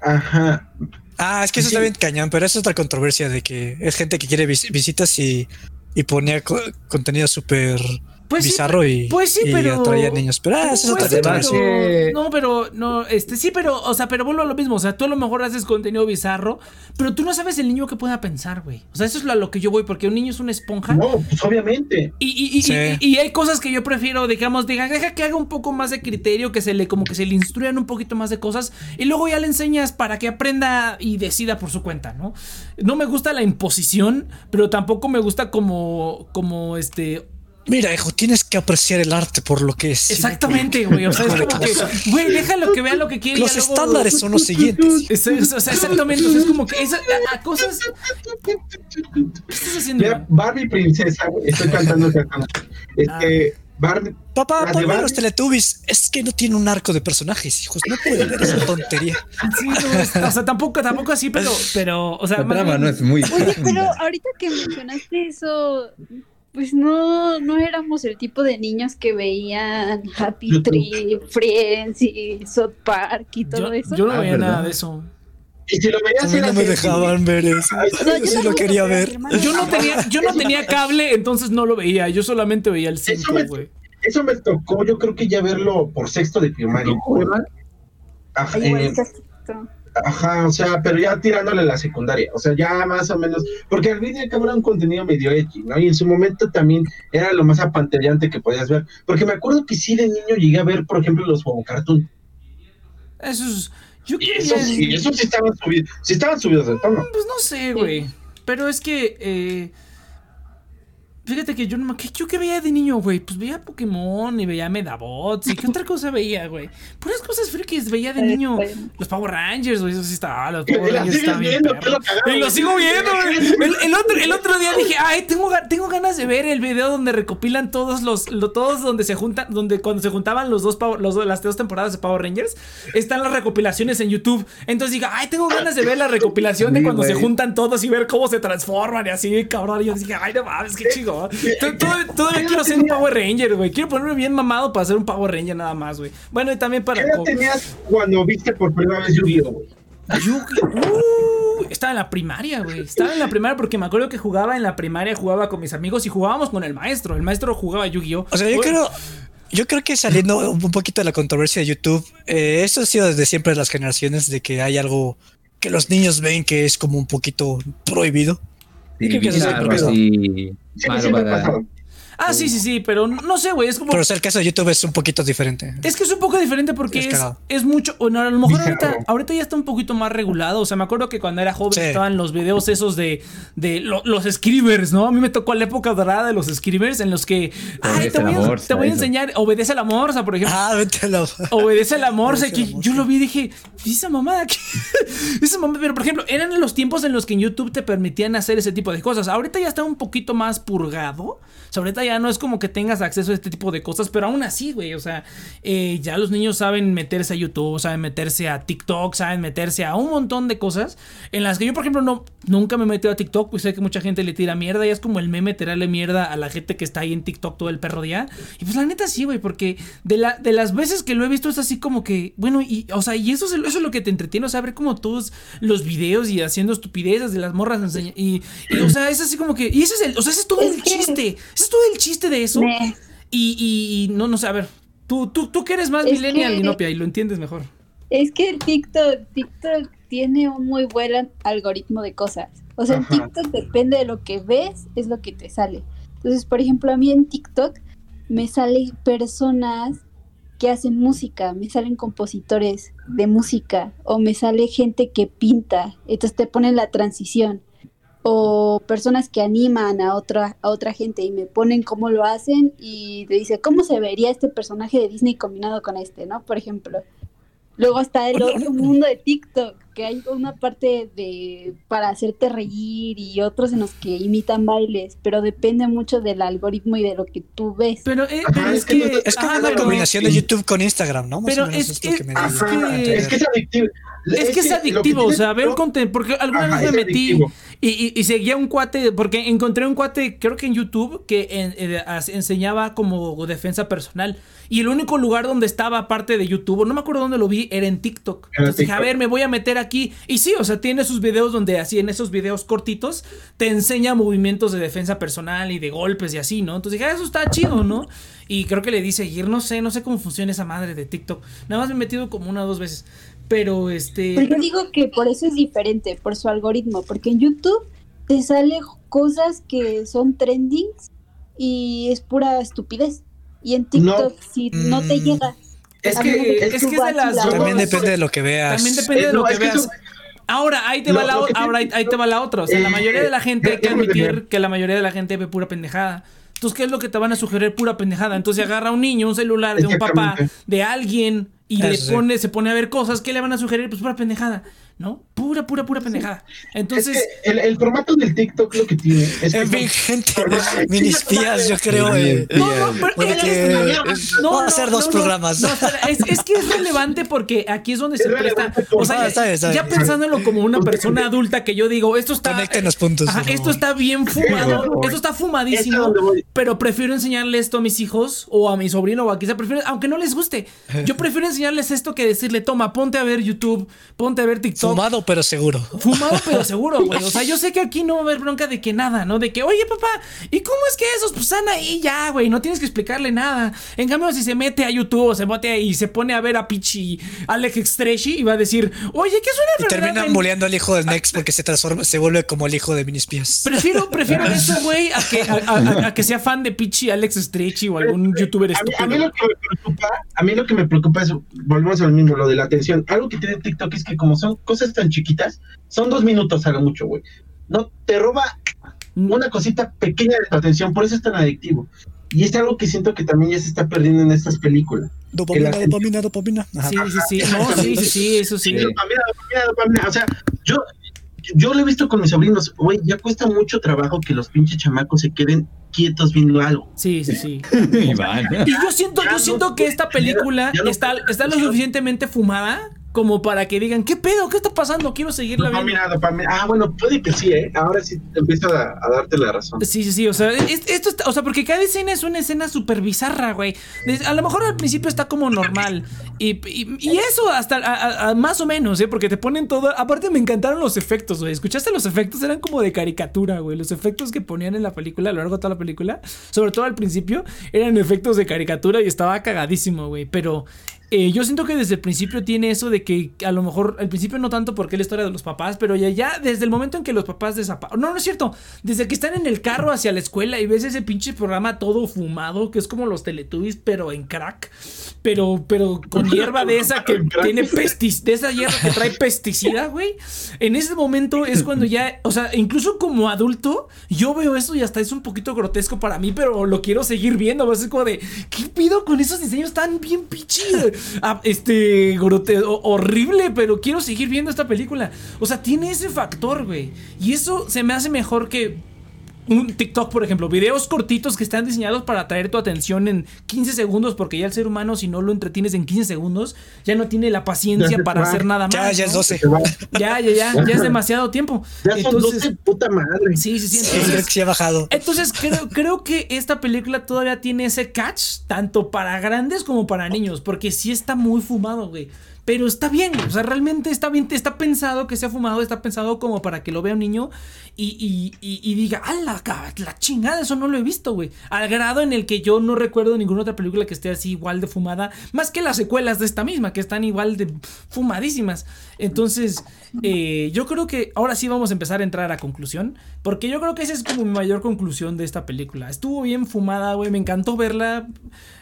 Ajá. Ah, es que eso Sí. está bien cañón, pero eso es otra controversia de que es gente que quiere vis- visitas y, y ponía co- contenido súper Pues sí, bizarro y, pues sí, y pero- atraía niños. Pero ah, eso es Pues otra sí, pero- que- No, pero no, este sí, pero, o sea, pero vuelvo a lo mismo. O sea, tú a lo mejor haces contenido bizarro, pero tú no sabes el niño que pueda pensar, güey. O sea, eso es lo- a lo que yo voy, porque un niño es una esponja. No, pues obviamente. Y, y, y, Sí. y- y hay cosas que yo prefiero, digamos, diga, deja que haga un poco más de criterio, que se le, como que se le instruyan un poquito más de cosas, y luego ya le enseñas para que aprenda y decida por su cuenta, ¿no? No me gusta la imposición, pero tampoco me gusta como, como este, Mira, hijo, tienes que apreciar el arte por lo que es. exactamente, güey. O sea, es como que, *laughs* güey, déjalo que vea lo que quiere. Los ya luego- estándares son los siguientes. *laughs* Es- es- o sea, exactamente, o sea, es como que esa- a, a cosas. ¿Qué estás haciendo? Mira? Barbie princesa, güey, estoy cantando esa canción. Este, Barbie. Papá, ponme Barbie. los Teletubbies. Es que no tiene un arco de personajes, hijos. No pueden ver esa tontería. Sí, no, es- o sea, tampoco, tampoco así, pero, pero, o sea, La trama no es muy. Oye, pero ahorita que mencionaste eso, pues no, no éramos el tipo de niños que veían Happy. Tree, Friends y South Park y todo yo, eso. yo no Ah, veía ¿verdad? nada de eso. Y si lo veías no me dejaban ver eso. No, Yo sí lo quería ver. Yo no tenía, yo no tenía cable, entonces no lo veía. Yo solamente veía el 5, me- güey. Eso me tocó, yo creo que ya verlo por sexto de primaria. Ajá, Igual eh. Ajá, o sea, pero ya tirándole la secundaria, o sea, ya más o menos, porque al fin y al cabo era un contenido medio edgy, ¿no? Y en su momento también era lo más apantallante que podías ver, porque me acuerdo que sí de niño llegué a ver, por ejemplo, los Bobo Cartoon, Eso es. Yo y esos, sí, esos sí estaban subidos, sí estaban subidos de tono. Pues no sé, güey. Pero es que. eh, Fíjate que yo no me. ¿qué- ¿Yo qué veía de niño, güey? Pues veía Pokémon y veía Medabots. ¿Y qué otra cosa veía, güey? Puras cosas frikis veía de niño. eh. Los Power Rangers, güey. Eso sí estaba. Los Y Power Rangers estaban bien viendo, ¿qué es perros. lo cagado, Y lo sigo viendo, güey. El, el otro, el otro día dije, ay, tengo, tengo ganas de ver el video donde recopilan todos los. lo- todos donde se juntan. Donde cuando se juntaban los dos, Power- los, dos- las dos temporadas de Power Rangers. Están las recopilaciones en YouTube. Entonces digo, ay, tengo ganas de ver la recopilación de Sí, cuando se juntan todos y ver cómo se transforman y así, cabrón. Y yo dije, ay, no mames, qué chido. *laughs* Todavía, todavía quiero ser un Power Ranger, güey. Quiero ponerme bien mamado para ser un Power Ranger nada más, güey. Bueno, y también para. ¿Qué edad tenías cuando viste por primera vez Yu-Gi-Oh, güey? Uh, estaba en la primaria, güey. Estaba en la primaria porque me acuerdo que jugaba en la primaria, jugaba con mis amigos y jugábamos con el maestro. El maestro jugaba Yu-Gi-Oh! O sea, yo creo, yo creo que saliendo un poquito de la controversia de YouTube, eh, esto ha sido desde siempre las generaciones de que hay algo que los niños ven que es como un poquito prohibido. Sí, que eso es algo Ah, sí, sí, sí, pero no sé, güey. Es como. Pero el caso de YouTube es un poquito diferente. Es que es un poco diferente porque Es es, mucho. Bueno, a lo mejor ahorita, ahorita ya está un poquito más regulado. O sea, me acuerdo que cuando era joven Sí. estaban los videos esos de, de lo- los escribers, ¿no? A mí me tocó la época dorada de los escribers en los que. Ay, te voy, a, morsa, te voy a eso. enseñar. Obedece a la morsa, por ejemplo. Ah, vete a la- Obedece a la morsa. Que yo lo vi y dije, "¿Y esa mamada qué? *laughs* esa mamada. Pero por ejemplo, eran los tiempos en los que en YouTube te permitían hacer ese tipo de cosas. Ahorita ya está un poquito más purgado. O sea, ahorita ya no es como que tengas acceso a este tipo de cosas, pero aún así, güey. O sea, eh, ya los niños saben meterse a YouTube, saben meterse a TikTok, saben meterse a un montón de cosas en las que yo, por ejemplo, no, nunca me he metido a TikTok, pues sé que mucha gente le tira mierda y es como el meme tirarle mierda a la gente que está ahí en TikTok todo el perro día. Y pues la neta sí, güey, porque de, la, de las veces que lo he visto es así como que, bueno, y, o sea, y eso es, eso es lo que te entretiene, o sea, ver como todos los videos y haciendo estupideces de las morras enseña- y, y, o sea, es así como que, y ese es el, o sea, ese es todo el chiste, ese es todo el chiste de eso. Me- Y, y, y no, no sé, a ver, tú, tú, tú que eres más Es millennial, que- Inopia, y lo entiendes mejor. Es que el TikTok, TikTok tiene un muy buen algoritmo de cosas. O sea, en. TikTok depende de lo que ves, es lo que te sale. Entonces, por ejemplo, a mí en TikTok me salen personas que hacen música, me salen compositores de música, o me sale gente que pinta, entonces te ponen la transición. O personas que animan a otra, a otra gente y me ponen cómo lo hacen y te dice cómo se vería este personaje de Disney combinado con este, ¿no? Por ejemplo. Luego está el otro *laughs* mundo de TikTok, que hay una parte de para hacerte reír y otros en los que imitan bailes, pero depende mucho del algoritmo y de lo que tú ves. Pero, eh, Ajá, pero es, es que que... no- Es como ah, una pero- combinación de YouTube con Instagram, ¿no? Más Pero es- que me es- que-. Es que es adictivo. Es que es adictivo, o sea, ver contenido. Porque alguna Ajá, vez me metí adictivo. Y, y- y seguía un cuate, porque encontré un cuate, creo que en YouTube, que en- eh, enseñaba como defensa personal. Y el único lugar donde estaba, aparte de YouTube, no me acuerdo dónde lo vi, era en TikTok. Era Entonces dije, a ver, me voy a meter aquí. Y sí, o sea, tiene sus videos donde así, en esos videos cortitos, te enseña movimientos de defensa personal y de golpes y así, ¿no? Entonces dije, ah, eso está chido, ¿no? Y creo que le di seguir, no sé, no sé cómo funciona esa madre de TikTok. Nada más me he metido como una o dos veces. Pero este. Pero yo digo que por eso es diferente, por su algoritmo, porque en YouTube te sale cosas que son trendings y es pura estupidez. Y en TikTok, si no te Mm. llega, Es a que, es, que es de las dos. También depende de lo que veas. También depende Eh, de lo no, que veas. eso- Ahora, ahí te va la lo o- que ahora, ahí, tiene- ahí te va la otra. O sea, la Eh, mayoría de la gente hay que admitir que la mayoría de la gente ve pura pendejada. Entonces, ¿qué es lo que te van a sugerir? Pura pendejada. Entonces agarra un niño, un celular de un papá, de alguien, y le sí. pone, se pone a ver cosas, ¿qué le van a sugerir? Pues pura pendejada, ¿no? Pura, pura, pura pendejada. Entonces, es que el, el formato del TikTok lo que tiene es que En fin, son- gente, mini espías, yo creo. eh, No, no, pero es- no, vamos a no, hacer dos programas. es, es que es relevante porque aquí es donde se Es presta. O sea, Ah, ya pensándolo como una persona adulta que yo digo, esto está. Conecten los puntos, Ajá, esto está bien fumado, esto está fumadísimo. Pero prefiero enseñarle esto a mis hijos o a mi sobrino o a quizá prefiero, aunque no les guste, *laughs* yo prefiero enseñarles esto que decirle, toma, ponte a ver YouTube, ponte a ver TikTok. Fumado, pero seguro. Fumado, pero seguro, güey. O sea, yo sé que aquí no va a haber bronca de que nada, ¿no? De que, oye, papá, ¿y cómo es que esos pues están ahí ya, güey? No tienes que explicarle nada. En cambio, si se mete a YouTube o se mete ahí y se pone a ver a Pichi Alex Extreshi y va a decir, oye, ¿qué es una Y enfermedad? terminan men-?" boleando al hijo del Next porque se transforma, se vuelve como el hijo de Minispias. Prefiero, prefiero *laughs* eso, güey, a que, a, a- a que sea fan de Pichi Alex Stretchy o algún youtuber A mí, a mí estúpido. lo que me preocupa, a mí lo que me preocupa es, volvemos al mismo, lo de la atención. Algo que tiene TikTok es que como son cosas tan chiquitas, son dos minutos a lo mucho, güey. No, te roba una cosita pequeña de tu atención, por eso es tan adictivo. Y es algo que siento que también ya se está perdiendo en estas películas. Dopamina, Que la gente- dopamina, dopamina. Ajá. Sí, sí, sí. No, sí, sí, sí, eso sí. Dopamina, dopamina, dopamina. O sea, yo, yo lo he visto con mis sobrinos, güey, ya cuesta mucho trabajo que los pinches chamacos se queden quietos viendo algo. Sí, sí, sí. *laughs* Y yo siento, yo siento que esta película está, está lo suficientemente fumada como para que digan, ¿qué pedo? ¿Qué está pasando? Quiero seguirla viendo. Dopamina, dopamina. Ah, bueno, puede que sí, ¿eh? Ahora sí empiezo a, a darte la razón. Sí, sí, sí, o sea, es- esto está, o sea, porque cada escena es una escena súper bizarra, güey. A lo mejor al principio está como normal. Y, y- y eso hasta a- a- a más o menos, ¿eh? Porque te ponen todo. Aparte me encantaron los efectos, güey. ¿Escuchaste los efectos? Eran como de caricatura, güey. Los efectos que ponían en la película, a lo largo de toda la película, sobre todo al principio, eran efectos de caricatura y estaba cagadísimo, güey. Pero eh, yo siento que desde el principio tiene eso de que a lo mejor al principio no tanto porque es la historia de los papás, pero ya, ya desde el momento en que los papás desaparecen. No, no es cierto. Desde que están en el carro hacia la escuela y ves ese pinche programa todo fumado, que es como los Teletubbies, pero en crack. Pero, pero con *laughs* hierba de esa que tiene pestis, de esa hierba que trae pesticida, güey. En ese momento es cuando ya, o sea, incluso como adulto, yo veo eso y hasta es un poquito grotesco para mí, pero lo quiero seguir viendo. Es como de, ¿qué pido con esos diseños tan bien pinche? Ah, este, horrible, pero quiero seguir viendo esta película. O sea, tiene ese factor, güey. Y eso se me hace mejor que un TikTok, por ejemplo, videos cortitos que están diseñados para atraer tu atención en 15 segundos, porque ya el ser humano, si no lo entretienes en 15 segundos, ya no tiene la paciencia para hacer nada más. Ya, ya es ¿no? 12. Se va. Ya, ya, ya, ya es *laughs* demasiado tiempo. Ya son Entonces, 12, puta madre. sí, sí, sí. Sí, creo Entonces, que sí ha bajado. entonces creo, creo que esta película todavía tiene ese catch, tanto para grandes como para niños, porque sí está muy fumado, güey. Pero está bien, o sea, realmente está bien, está pensado que sea fumado, está pensado como para que lo vea un niño y, y, y, y diga, ¡ah, la, la chingada! Eso no lo he visto, güey. Al grado en el que yo no recuerdo ninguna otra película que esté así igual de fumada, más que las secuelas de esta misma, que están igual de fumadísimas. Entonces, eh, yo creo que ahora sí vamos a empezar a entrar a conclusión, porque yo creo que esa es como mi mayor conclusión de esta película. Estuvo bien fumada, güey, me encantó verla.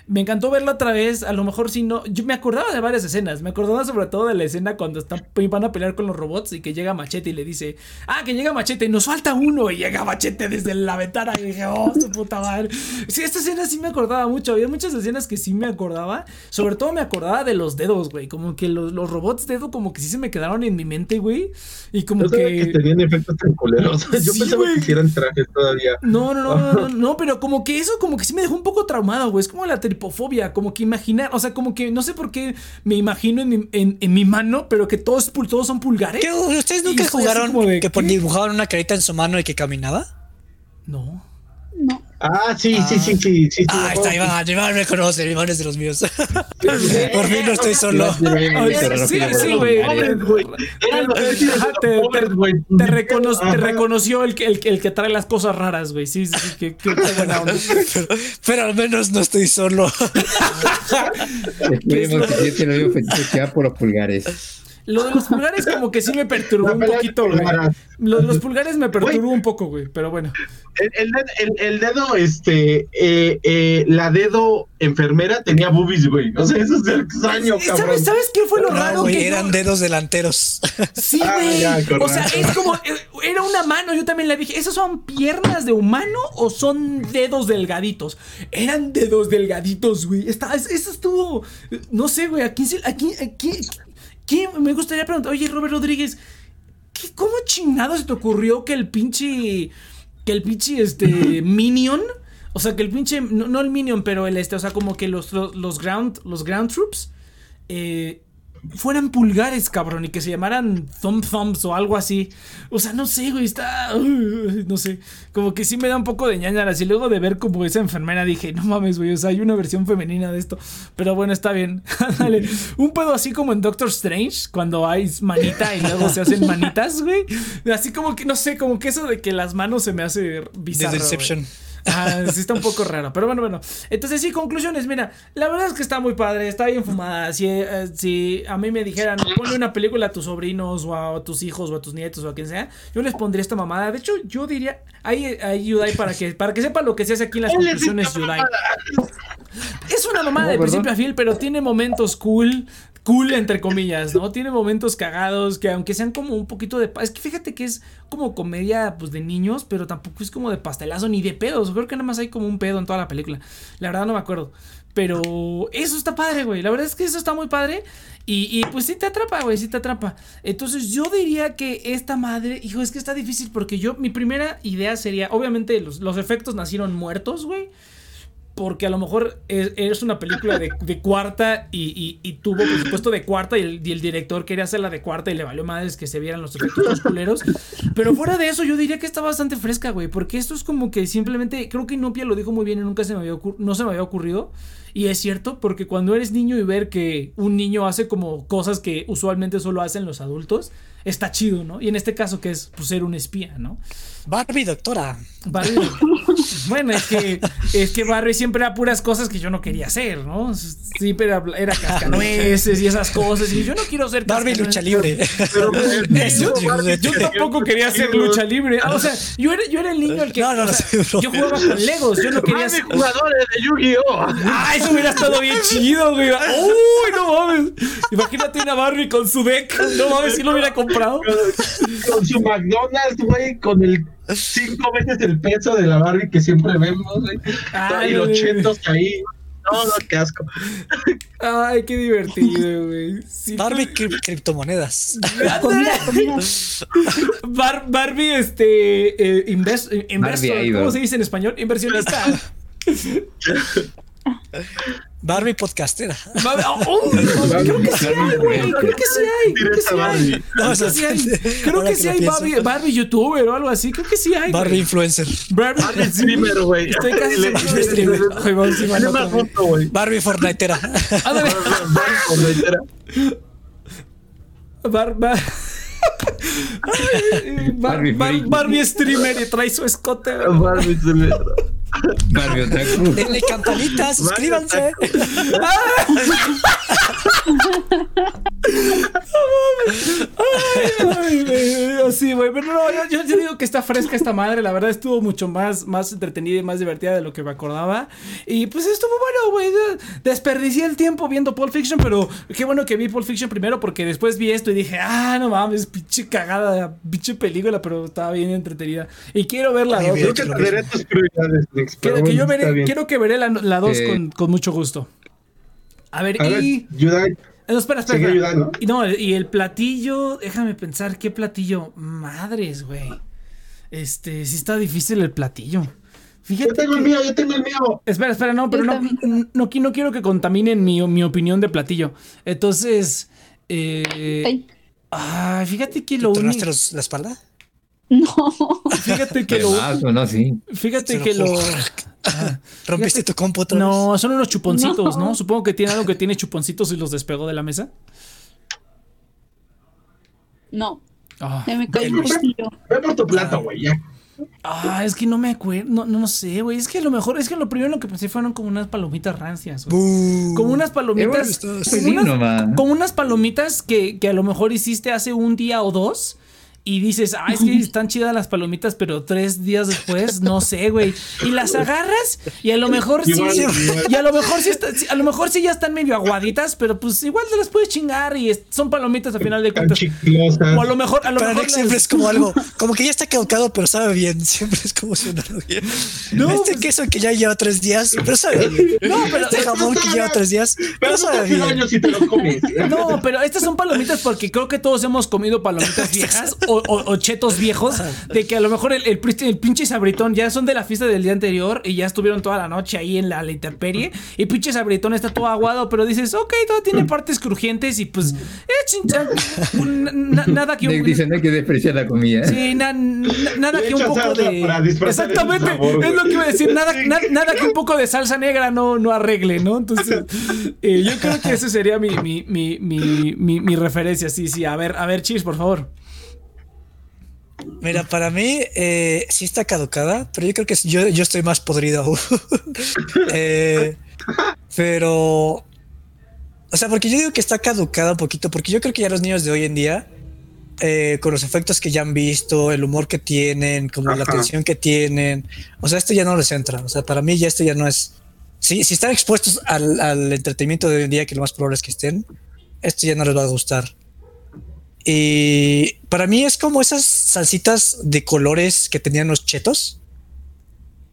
Me encantó verla otra vez, a lo mejor si no, yo me acordaba de varias escenas, me acordaba sobre todo de la escena cuando están, van a pelear con los robots y que llega Machete y le dice, ah, que llega Machete, nos falta uno y llega Machete desde la ventana y dije, oh, su puta madre. Sí, esta escena sí me acordaba mucho, había muchas escenas que sí me acordaba, sobre todo me acordaba de los dedos, güey, como que los, los robots dedo como que sí se me quedaron en mi mente, güey, y como que que... tenían efectos tan culeros. *laughs* Yo Sí, pensaba güey. que hicieran trajes todavía. No, no, no, no, no, *laughs* no, pero como que eso como que sí me dejó un poco traumado, güey. Es como la tripofobia, como que imaginar, o sea, como que no sé por qué me imagino en mi, en, en mi mano, pero que todos, todos son pulgares. ¿Qué, ¿Ustedes nunca jugaron de, que ¿qué? dibujaban una carita en su mano y que caminaba? No. Ah, sí, sí, sí, sí. sí, sí Ah, está. Iván, Iván me conoce, Iván es de los míos. Por fin no estoy solo. Sí, sí, güey. Te, pobres, te- güey. te recono- te Ajá. reconoció el que, el, que- el que trae las cosas raras, güey. Sí, sí, sí, qué, qué- qué buena onda. Pero, pero al menos no estoy solo. Esperemos que sí tiene el mismo fetiche que va por los pulgares. Lo de los pulgares como que sí me perturbó La un poquito, güey. Lo de los pulgares me perturbó un poco, güey, pero bueno. El, el ded- el- el dedo, este, eh, eh, la dedo enfermera tenía boobies, güey. O sea, eso es extraño, cabrón. ¿Sabes, ¿Sabes qué fue lo No, raro? güey, que eran yo- dedos delanteros. Sí, Ah, güey. o sea, es como. eh, Era una mano, yo también le dije. ¿Esos son piernas de humano o son dedos delgaditos? Eran dedos delgaditos, güey. Eso estuvo. No sé, güey. Aquí, se- aquí, aquí, ¿qué? Me gustaría preguntar, oye, Robert Rodríguez, ¿qué, ¿cómo chingado se te ocurrió que el pinche. Que el pinche este. Minion. O sea, que el pinche. No, no el Minion, pero el este. O sea, como que los, los, los ground. Los ground troops. Eh, fueran pulgares, cabrón, y que se llamaran Thumb Thumbs o algo así. O sea, no sé, güey, está. uh, no sé. Como que sí me da un poco de ñañaras. Y luego de ver como esa enfermera dije, no mames, güey, o sea, hay una versión femenina de esto. Pero bueno, está bien. *laughs* Dale. Un pedo así como en Doctor Strange, cuando hay manita y luego se hacen manitas, güey. Así como que, no sé, como que eso de que las manos se me hace bizarro. Desde güey. Ah, sí está un poco raro, pero bueno, bueno. Entonces sí, conclusiones, mira, la verdad es que está muy padre, está bien fumada. Si, eh, si a mí me dijeran, ponle una película a tus sobrinos o a, tus hijos o a tus nietos o a quien sea, yo les pondría esta mamada. De hecho, yo diría, ahí, ahí Yudai para que, para que sepa lo que se hace aquí en las conclusiones, Yudai. Es una mamada de principio a fin, pero tiene momentos cool. Cool, entre comillas, ¿no? Tiene momentos cagados que aunque sean como un poquito de... Es que fíjate que es como comedia pues de niños, pero tampoco es como de pastelazo ni de pedos. Creo que nada más hay como un pedo en toda la película. La verdad no me acuerdo. Pero eso está padre, güey. La verdad es que eso está muy padre. Y, y, pues sí te atrapa, güey, sí te atrapa. Entonces yo diría que esta madre, hijo, es que está difícil porque yo, mi primera idea sería, obviamente los, los efectos nacieron muertos, güey. Porque a lo mejor es, es una película de, de cuarta y, y- y tuvo presupuesto de cuarta y el, director quería hacerla de cuarta y le valió madres que se vieran los efectos más culeros. Pero fuera de eso, yo diría que está bastante fresca, güey. Porque esto es como que simplemente, creo que Inopia lo dijo muy bien y nunca se me había no se me había ocurrido. Y es cierto, porque cuando eres niño y ver que un niño hace como cosas que usualmente solo hacen los adultos, está chido, ¿no? Y en este caso que es pues, ser un espía, ¿no? Barbie, doctora. Barbie. *laughs* Bueno, es que, es que Barbie siempre era puras cosas que yo no quería hacer, ¿no? Siempre era, era cascanueces y esas cosas. Y yo no quiero ser Barbie lucha libre. *laughs* Eso, Yo tampoco quería hacer lucha libre. Ah, o sea, yo era, yo era el niño el que. No, no, o no, sea, *laughs* yo jugaba con Legos. Yo no quería Barbie ser. jugadores de Yu-Gi-Oh! ¡Ah, eso hubiera estado bien chido, güey! ¡Uy, no mames! Imagínate una Barbie con su deck. No mames, si lo hubiera comprado. Con su McDonald's, güey, con el cinco veces el peso de la Barbie que siempre vemos, güey. Ay, y los chetos ahí. No, no, qué asco. Ay, qué divertido, güey. Sí, Barbie cri- criptomonedas. Bar- Barbie, este. eh, invest- eh, investor, Idol. ¿Cómo se dice en español? Inversionista. *laughs* Barbie podcastera. Oh, creo que sí hay, güey. Creo que sí hay. Creo que sí hay. No, Creo que sí hay. *laughs* Creo que sí hay. Barbie, Barbie youtuber o algo así. Creo que sí hay. Barbie influencer. Barbie, *laughs* streamer, güey. Estoy casi streamer. Barbie Fortniteera. Ándale. Barbie bar- *laughs* Barbie. Barbie streamer y trae su escote. güey. Barbie streamer. Barbie Otaku. Denle campanita, suscríbanse. Ay, güey, sí, güey. Pero no, yo, yo- digo que está fresca esta madre. La verdad estuvo mucho más, más entretenida y más divertida de lo que me acordaba. Y pues estuvo bueno, güey. Desperdicié el tiempo viendo Pulp Fiction, pero qué bueno que vi Pulp Fiction primero porque después vi esto y dije, ah, no mames, pinche cagada, pinche película, pero estaba bien entretenida. Y quiero ver la Ay, dos. bien. Creo que tus prioridades, Que, pero que yo bueno, veré, quiero que veré la, la dos Eh. con, con mucho gusto. A ver, A ver, y. Yudai, No, espera, espera. Sigue espera. ayudando. Y no, y el platillo, déjame pensar, ¿qué platillo? Madres, güey. Este, sí está difícil el platillo. Yo Fíjate. tengo el mío, yo tengo el mío. Espera, espera, no, pero Yo no, no, qui- no quiero que contaminen mi, mi opinión de platillo. Entonces, eh, Ay, fíjate que lo ¿Tronaste único. los- la espalda? No. Fíjate que lo. no, sí. Fíjate que lo. Ah, ¿Rompiste tu compu otra vez? no, son unos chuponcitos, ¿no? No. Supongo que tiene algo que tiene chuponcitos y los despegó de la mesa. No, Ah. se me cayó. Ve por tu plato, güey, ya. Ah, es que no me acuerdo, no, no, sé, güey. Es que a lo mejor, es que lo primero que pensé fueron como unas palomitas rancias. güey. Como unas palomitas. como, unas, como unas palomitas que, que a lo mejor hiciste hace un día o dos. Y dices, ah, es que *laughs* están chidas las palomitas, pero tres días después, no sé, güey. Y las agarras y a lo mejor sí. Igual. Y a lo mejor sí, está- a lo mejor sí ya están medio aguaditas, pero pues igual te las puedes chingar y son palomitas al final de cuentas. O a lo mejor, a lo Para mejor Alex siempre las- es como *laughs* algo, como que ya está caducado, pero sabe bien. *laughs* Siempre es como lo bien. No, este pues- queso que ya lleva tres días, pero sabe bien. No, pero- este jamón que lleva tres días, Pero sabe bien. años si te lo comes. No, pero estas son palomitas porque creo que todos hemos comido palomitas viejas o o, o- o chetos viejos, de que a lo mejor el, el, pinche sabritón ya son de la fiesta del día anterior y ya estuvieron toda la noche ahí en la, la intemperie. Y pinche sabritón está todo aguado, pero dices, ok, todo tiene partes crujientes y pues, eh, chincha, un- na- nada que un. Dicen que despreciar la comida. Sí, na- na- nada que un poco de. para disfrazar el Exactamente, sabor, es lo que iba a decir. Nada, na- nada que un poco de salsa negra no, no arregle, ¿no? Entonces, eh, yo creo que esa sería mi, mi, mi, mi, mi, mi referencia. Sí, sí. A ver, a ver, Cheers, por favor. Mira, para mí eh, sí está caducada, pero yo creo que yo, yo estoy más podrido aún. *laughs* Eh, pero, o sea, porque yo digo que está caducada un poquito, porque yo creo que ya los niños de hoy en día, eh, con los efectos que ya han visto, el humor que tienen, como la atención que tienen, o sea, esto ya no les entra. O sea, para mí ya esto ya no es. Si, si están expuestos al, al entretenimiento de hoy en día, que lo más probable es que estén, esto ya no les va a gustar. Y para mí es como esas salsitas de colores que tenían los chetos.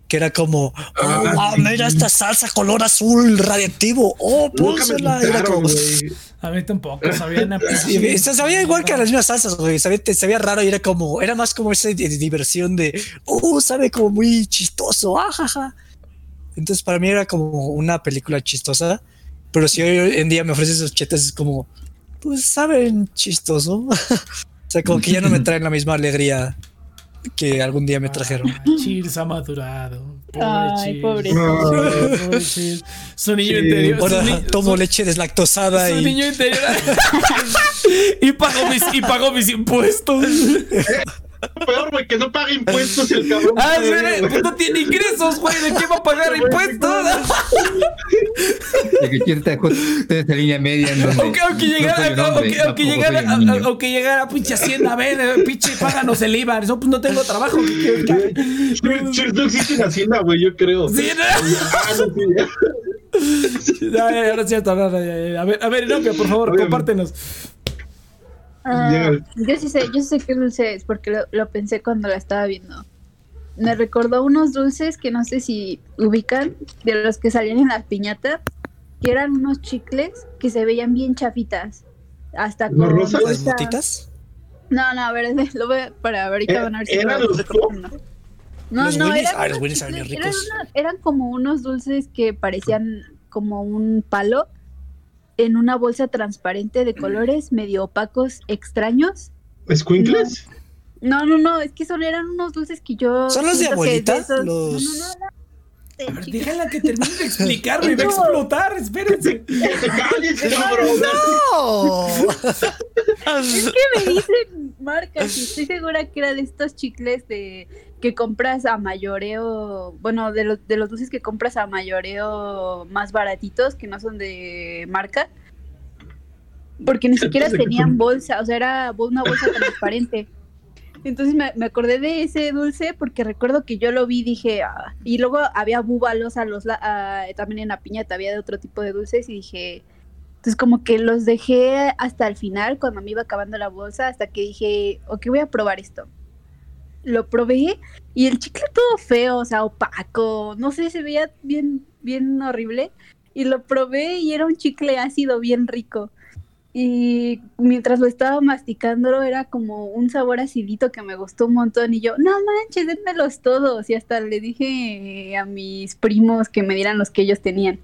Que era como, oh, Ah, wow, mira esta salsa color azul radiactivo. Oh, pónsela. Era como. A mí tampoco, sabían a *laughs* Sí, sabía igual que las mismas salsas, güey. Sabía, te- sabía raro y era como, era más como esa di- diversión de, oh, sabe como muy chistoso, ajaja. Entonces, para mí era como una película chistosa. Pero si hoy en día me ofreces esos chetes, es como, pues saben chistoso. *laughs* o sea, como que ya no me *laughs* traen la misma alegría que algún día me trajeron. *laughs* Cheers ha madurado. Pobre Ay, Cheers. pobre. Pobre Cheers. Su niño Sí. interior. Ahora ni- tomo su- leche deslactosada su y niño interior. y pago mis, y pago mis impuestos. Peor, güey, que no pague impuestos el cabrón. Ah, espera, pues no tiene ingresos, güey. ¿De qué va a pagar impuestos? De que quiere esa línea media en donde. Aunque, aunque no llegara, hombre, aunque, aunque llegara, pinche Hacienda, a ver, pinche, páganos el IVA. Eso, pues no tengo trabajo. no existe en Hacienda, güey, yo creo. Sí, no. Ah, no, sí, *laughs* es cierto. A ver, a ver, Inopia, por favor, Oye, compártenos. Ah, yo sí sé, yo sí sé qué dulce es porque lo, lo pensé cuando la estaba viendo. Me recordó unos dulces que no sé si ubican, de los que salían en las piñatas, que eran unos chicles que se veían bien chafitas. Hasta ¿Unos con rosas? las motitas. No, no, a ver, *laughs* lo voy a, para ahorita Eh, van a ver si ¿eran lo los ¿no? No, ¿Los no, Winnies? eran Ah, los eran eran una- eran como unos dulces que parecían como un palo en una bolsa transparente de colores medio opacos extraños. ¿Escuincles? No, no, no, es que son eran unos dulces que yo. ¿Son los de abuelita? esos- Los- No, no, no, A ver, déjala que termine de explicarme, va a *laughs* explotar, espérense. ¡No! Es que me dicen marcas y estoy segura que era de estos chicles de que compras a mayoreo, bueno, de los de los dulces que compras a mayoreo más baratitos que no son de marca. Porque ni siquiera Entonces, ¿de qué tenían bolsa, o sea, era una bolsa transparente. Entonces me, me acordé de ese dulce porque recuerdo que yo lo vi dije, "Ah", y luego había búbalos a los ah, también en la piñata, había de otro tipo de dulces y dije, entonces como que los dejé hasta el final cuando me iba acabando la bolsa, hasta que dije, ok, voy a probar esto. Lo probé y el chicle todo feo, o sea, opaco, no sé, se veía bien, bien horrible. Y lo probé y era un chicle ácido bien rico. Y mientras lo estaba masticando era como un sabor acidito que me gustó un montón. Y yo, no manches, denmelos todos. Y hasta le dije a mis primos que me dieran los que ellos tenían.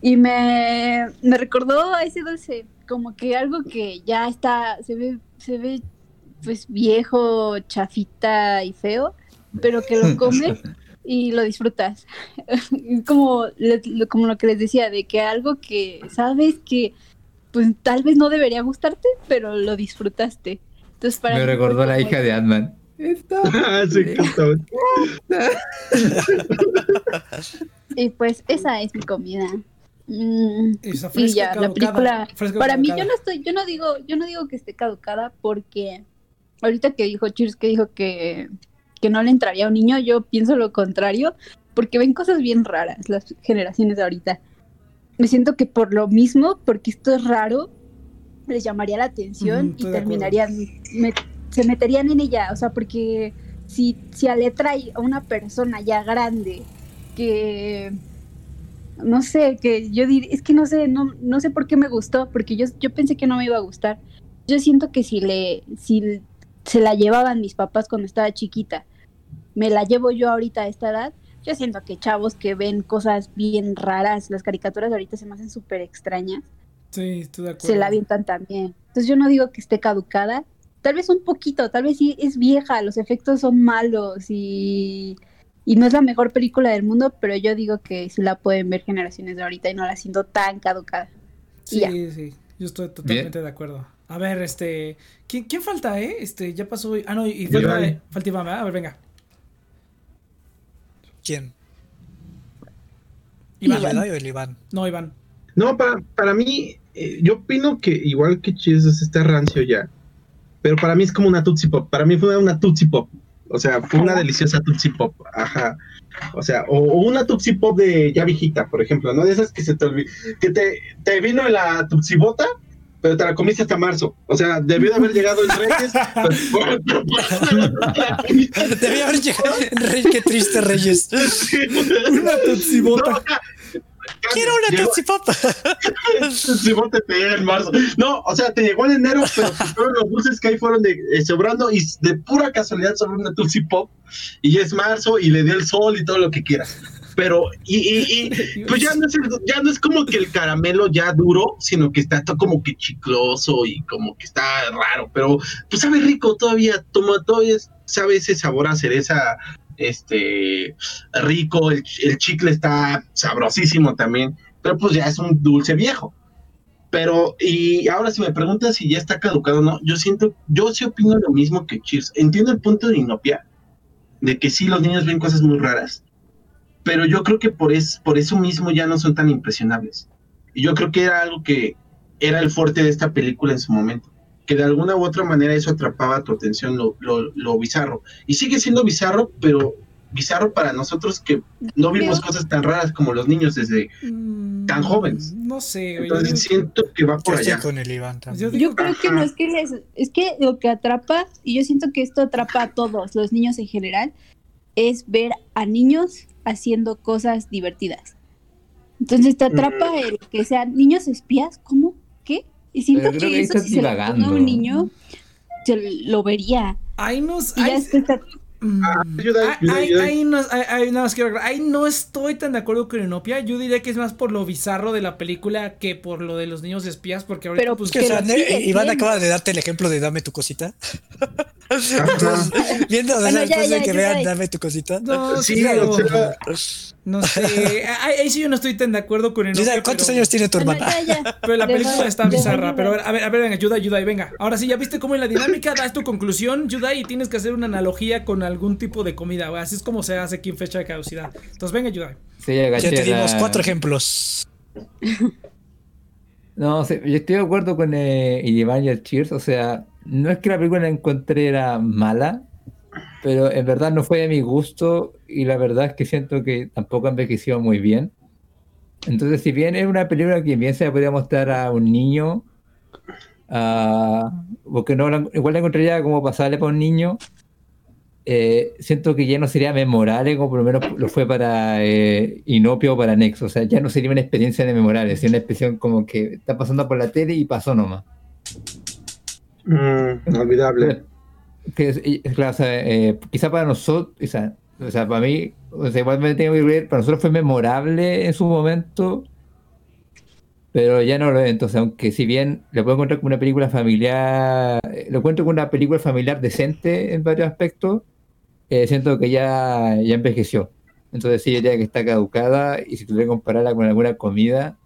Y me, me recordó a ese dulce, como que algo que ya está, se ve, se ve pues viejo, chafita y feo, pero que lo comes *laughs* y lo disfrutas. *laughs* Como, como lo que les decía, de que algo que sabes que pues tal vez no debería gustarte, pero lo disfrutaste. Entonces para Me recordó la hija de Ant-Man. Está. *laughs* Ah. *laughs* Y pues esa es mi comida. Mm, Esa y ya, la caducada, película. fresca Para mí, yo caducada. no estoy, yo no digo, yo no digo que esté caducada porque ahorita que dijo Cheers que dijo que, que no le entraría a un niño, yo pienso lo contrario, porque ven cosas bien raras las generaciones de ahorita. Me siento que por lo mismo, porque esto es raro, les llamaría la atención y terminarían, me- se meterían en ella, o sea, porque si, si a le trae a una persona ya grande que no sé, que yo diría, es que no sé, no, no sé por qué me gustó, porque yo, yo pensé que no me iba a gustar. Yo siento que si le, si se la llevaban mis papás cuando estaba chiquita, me la llevo yo ahorita a esta edad, yo siento que chavos que ven cosas bien raras, las caricaturas ahorita se me hacen súper extrañas, Sí, estoy de acuerdo. se la avientan también. Entonces yo no digo que esté caducada, tal vez un poquito, tal vez sí es vieja, los efectos son malos y, y no es la mejor película del mundo, pero yo digo que sí la pueden ver generaciones de ahorita y no la siento tan caducada. Sí, ya. sí, yo estoy totalmente de acuerdo. A ver, este, ¿quién, quién falta, eh? Este, ya pasó, ah, no, y falta, falta Iván, ¿verdad? A ver, venga. ¿Quién? Iván. ¿El Jedi o el Iván? No, Iván. No, para, para mí, eh, yo opino que igual que Cheers está rancio ya. Pero para mí es como una Tootsie Pop. Para mí fue una Tootsie Pop. O sea, fue una deliciosa Tootsie Pop. Ajá. O sea, o, o una Tootsie Pop de ya viejita, por ejemplo, ¿no? De esas que se te olvidó. Que te, te vino en la Tootsie Bota, pero te la comiste hasta marzo. O sea, debió de haber llegado en Reyes. pero- *laughs* Debía haber llegado. Rey, qué triste, Reyes. Una tutsibota. No, o sea, Quiero una. Tootsie *laughs* Pop te llega en marzo. No, o sea, te llegó en enero, pero los dulces que ahí fueron de, eh, sobrando y de pura casualidad sobre una Tootsie Pop. Y es marzo y le dio el sol y todo lo que quieras. Pero, y, y, y *laughs* pues ya no, es, el- ya no es como que el caramelo ya duro, sino que está todo como que chicloso y como que está raro. Pero, pues sabe rico todavía, toma, todavía sabe ese sabor a cereza este rico, el, el chicle está sabrosísimo también, pero pues ya es un dulce viejo. Pero, y ahora si me preguntas si ya está caducado o no, yo siento, yo sí opino lo mismo que Cheers. Entiendo el punto de Inopia, de que sí los niños ven cosas muy raras, pero yo creo que por, es, por eso mismo ya no son tan impresionables. Y yo creo que era algo que era el fuerte de esta película en su momento, que de alguna u otra manera eso atrapaba tu atención, lo, lo, lo bizarro. Y sigue siendo bizarro, pero bizarro para nosotros que no vimos Pero- cosas tan raras como los niños desde... Tan jóvenes. Mm, No sé, güey. Entonces yo, siento que va por allá. con el Iván yo digo Yo creo que no es que les, es que lo que atrapa, y yo siento que esto atrapa a todos, los niños en general, es ver a niños haciendo cosas divertidas. Entonces te atrapa el que sean niños espías, ¿cómo? ¿Qué? Y siento que eso si se lo ponga a divagando. un niño, se lo vería. ahí nos. Y ya Mm. Ah, ayuda, ayuda, Ahí, ayuda. ahí no, ahí- ahí nada más quiero agregar, ahí no estoy tan de acuerdo con Inopia. Yo diría que es más por lo bizarro de la película que por lo de los niños espías, porque ahorita Pero, pues, Es que, o sea, Iván acaba de darte el ejemplo de dame tu cosita. Entonces, *laughs* viendo Bueno, ya, después de ya, que ya, vean dame tu cosita. no, Sí, pero- o sea, no sé. *laughs* Ahí, sí yo no estoy tan de acuerdo con. Giselle, ¿cuántos pero- años tiene tu Bueno, hermana? ya, ya. *laughs* Pero la película está bizarra. Pero a ver, a ver, a ver, venga, ayuda, ayuda y venga. Ahora sí, ya viste cómo en la dinámica das tu conclusión, ayuda y tienes que hacer una analogía con algún tipo de comida. Así es como se hace aquí en fecha de caducidad. Entonces, venga, ayuda. Sí, ya te dimos cuatro ejemplos. No, yo estoy de acuerdo con eh, Iván y el Cheers. O sea, no es que la película la encontré era mala, pero en verdad no fue de mi gusto y la verdad es que siento que tampoco envejeció muy bien. Entonces, si bien es una película que bien se podría mostrar a un niño, ah, porque no la- igual la encontraría como pasable para un niño, eh, siento que ya no sería memorable como por lo menos lo fue para eh, Inopia o para Nexo. O sea, ya no sería una experiencia de memorable, sería una expresión como que está pasando por la tele y pasó nomás. mm, olvidable. *laughs* Que claro, o sea, eh, quizá para nosotros, sea, o sea, para mí, o sea, igual me tengo que creer, para nosotros fue memorable en su momento, pero ya no lo es. Entonces, aunque si bien lo puedo encontrar como una película familiar, eh, lo encuentro como una película familiar decente en varios aspectos, eh, siento que ya, ya envejeció. Entonces, sí, yo diría que está caducada y si tuviera que compararla con alguna comida.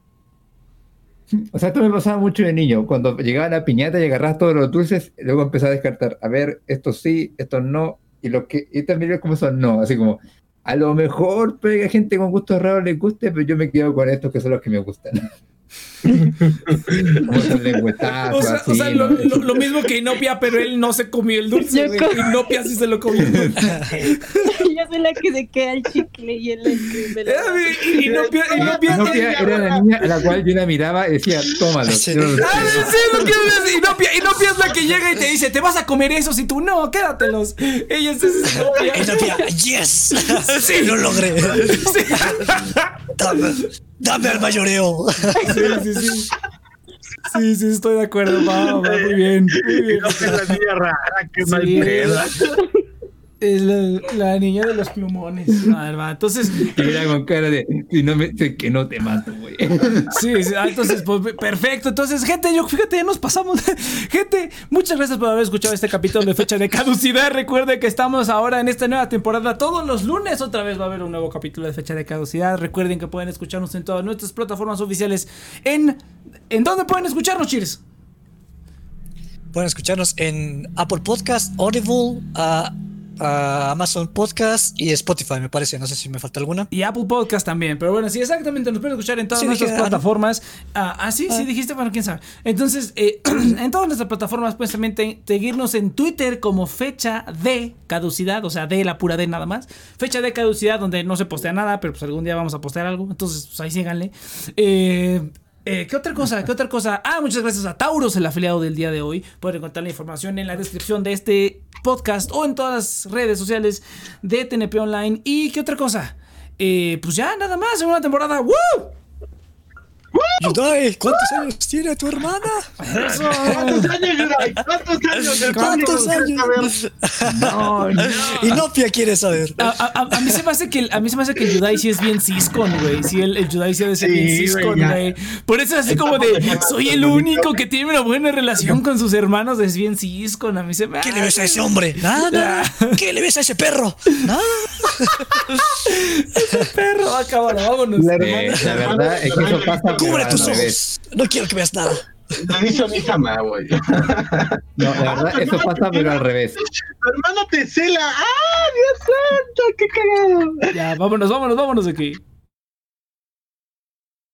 O sea, esto me pasaba mucho de niño. Cuando llegaba la piñata y agarrabas todos los dulces, luego empezaba a descartar. A ver, estos sí, estos no. Y los que y también es como son no. Así como, a lo mejor puede que a gente con gustos raros les guste, pero yo me quedo con estos que son los que me gustan. *laughs* O sea, o así, sea ¿no? lo, lo- lo mismo que Inopia, pero él no se comió el dulce. Inopia sí se lo comió. *laughs* Yo soy la que se queda el chicle y el me lo- Eh, Inopia, Inopia, Inopia era la niña a la cual yo la miraba y decía, tómalo. Sí. No lo Ah, sí, lo que es Inopia, Inopia es la que llega y te dice, te vas a comer esos y tú, no, quédatelos. Ella es esa Inopia. Y Nopia, yes. Lo logré. Dame, dame al mayoreo. Sí, sí, sí. Sí, sí, estoy de acuerdo. Va, va, muy bien. Muy bien. No, que la niña rara, que mal Sí. pedo. Es la, la niña de los plumones. *laughs* A ver, va. Entonces, Y era con cara de, si no me, sé que no te mato, güey. *laughs* Sí, sí, ah, entonces, pues, perfecto. Entonces, gente, yo fíjate, ya nos pasamos. *laughs* Gente, muchas gracias por haber escuchado este capítulo de fecha de caducidad. Recuerde que estamos ahora en esta nueva temporada. Todos los lunes otra vez va a haber un nuevo capítulo de fecha de caducidad. Recuerden que pueden escucharnos en todas nuestras plataformas oficiales. ¿En, ¿en dónde pueden escucharnos, Chires? Pueden escucharnos en Apple Podcast, Audible, ah, Amazon Podcast y Spotify, me parece. No sé si me falta alguna. Y Apple Podcast también. Pero bueno, sí, exactamente. Nos pueden escuchar en todas Sí, nuestras dije, ah, plataformas. Ah, ah, sí, sí, Ah. dijiste. Bueno, quién sabe. Entonces, eh, *clears throat* en todas nuestras plataformas puedes también te- seguirnos en Twitter como fecha de caducidad. O sea, de la pura D nada más. Fecha de caducidad, donde no se postea nada, pero pues algún día vamos a postear algo. Entonces, pues ahí síganle. Eh. Eh, ¿Qué otra cosa? ¿Qué otra cosa? Ah, muchas gracias a Tauros, el afiliado del día de hoy. Pueden encontrar la información en la descripción de este podcast o en todas las redes sociales de TNP Online. ¿Y qué otra cosa? Eh, pues ya, nada más, en una temporada. ¡Woo! Yudai, ¿cuántos años tiene tu hermana? Eso. ¿Cuántos años, Yudai? ¿Cuántos años? El ¿Cuántos años? No, no. Y Nopia quiere saber. A, a- a- a mí se me hace que el, a mí se me hace que el Yudai sí es bien ciscon, güey. Sí, el, el Yudai sí ha de ser Sí, bien ciscon, güey. Por eso es así como de soy el único que tiene una buena relación con sus hermanos, es bien ciscon. A mí se me ¿Qué le ves a ese hombre? Nada. ¿Qué le ves a ese perro? Nada. *laughs* perro, va cámara, vámonos. Eh, la verdad es que eso pasa Cubre tus ojos. No quiero que veas nada. Le dice a mi mamá, güey. Tu *laughs* No, la verdad, eso pasa pero al revés. hermano te cela. ¡Ah, Dios santo! ¡Qué cagado! Ya, vámonos, vámonos, vámonos de aquí.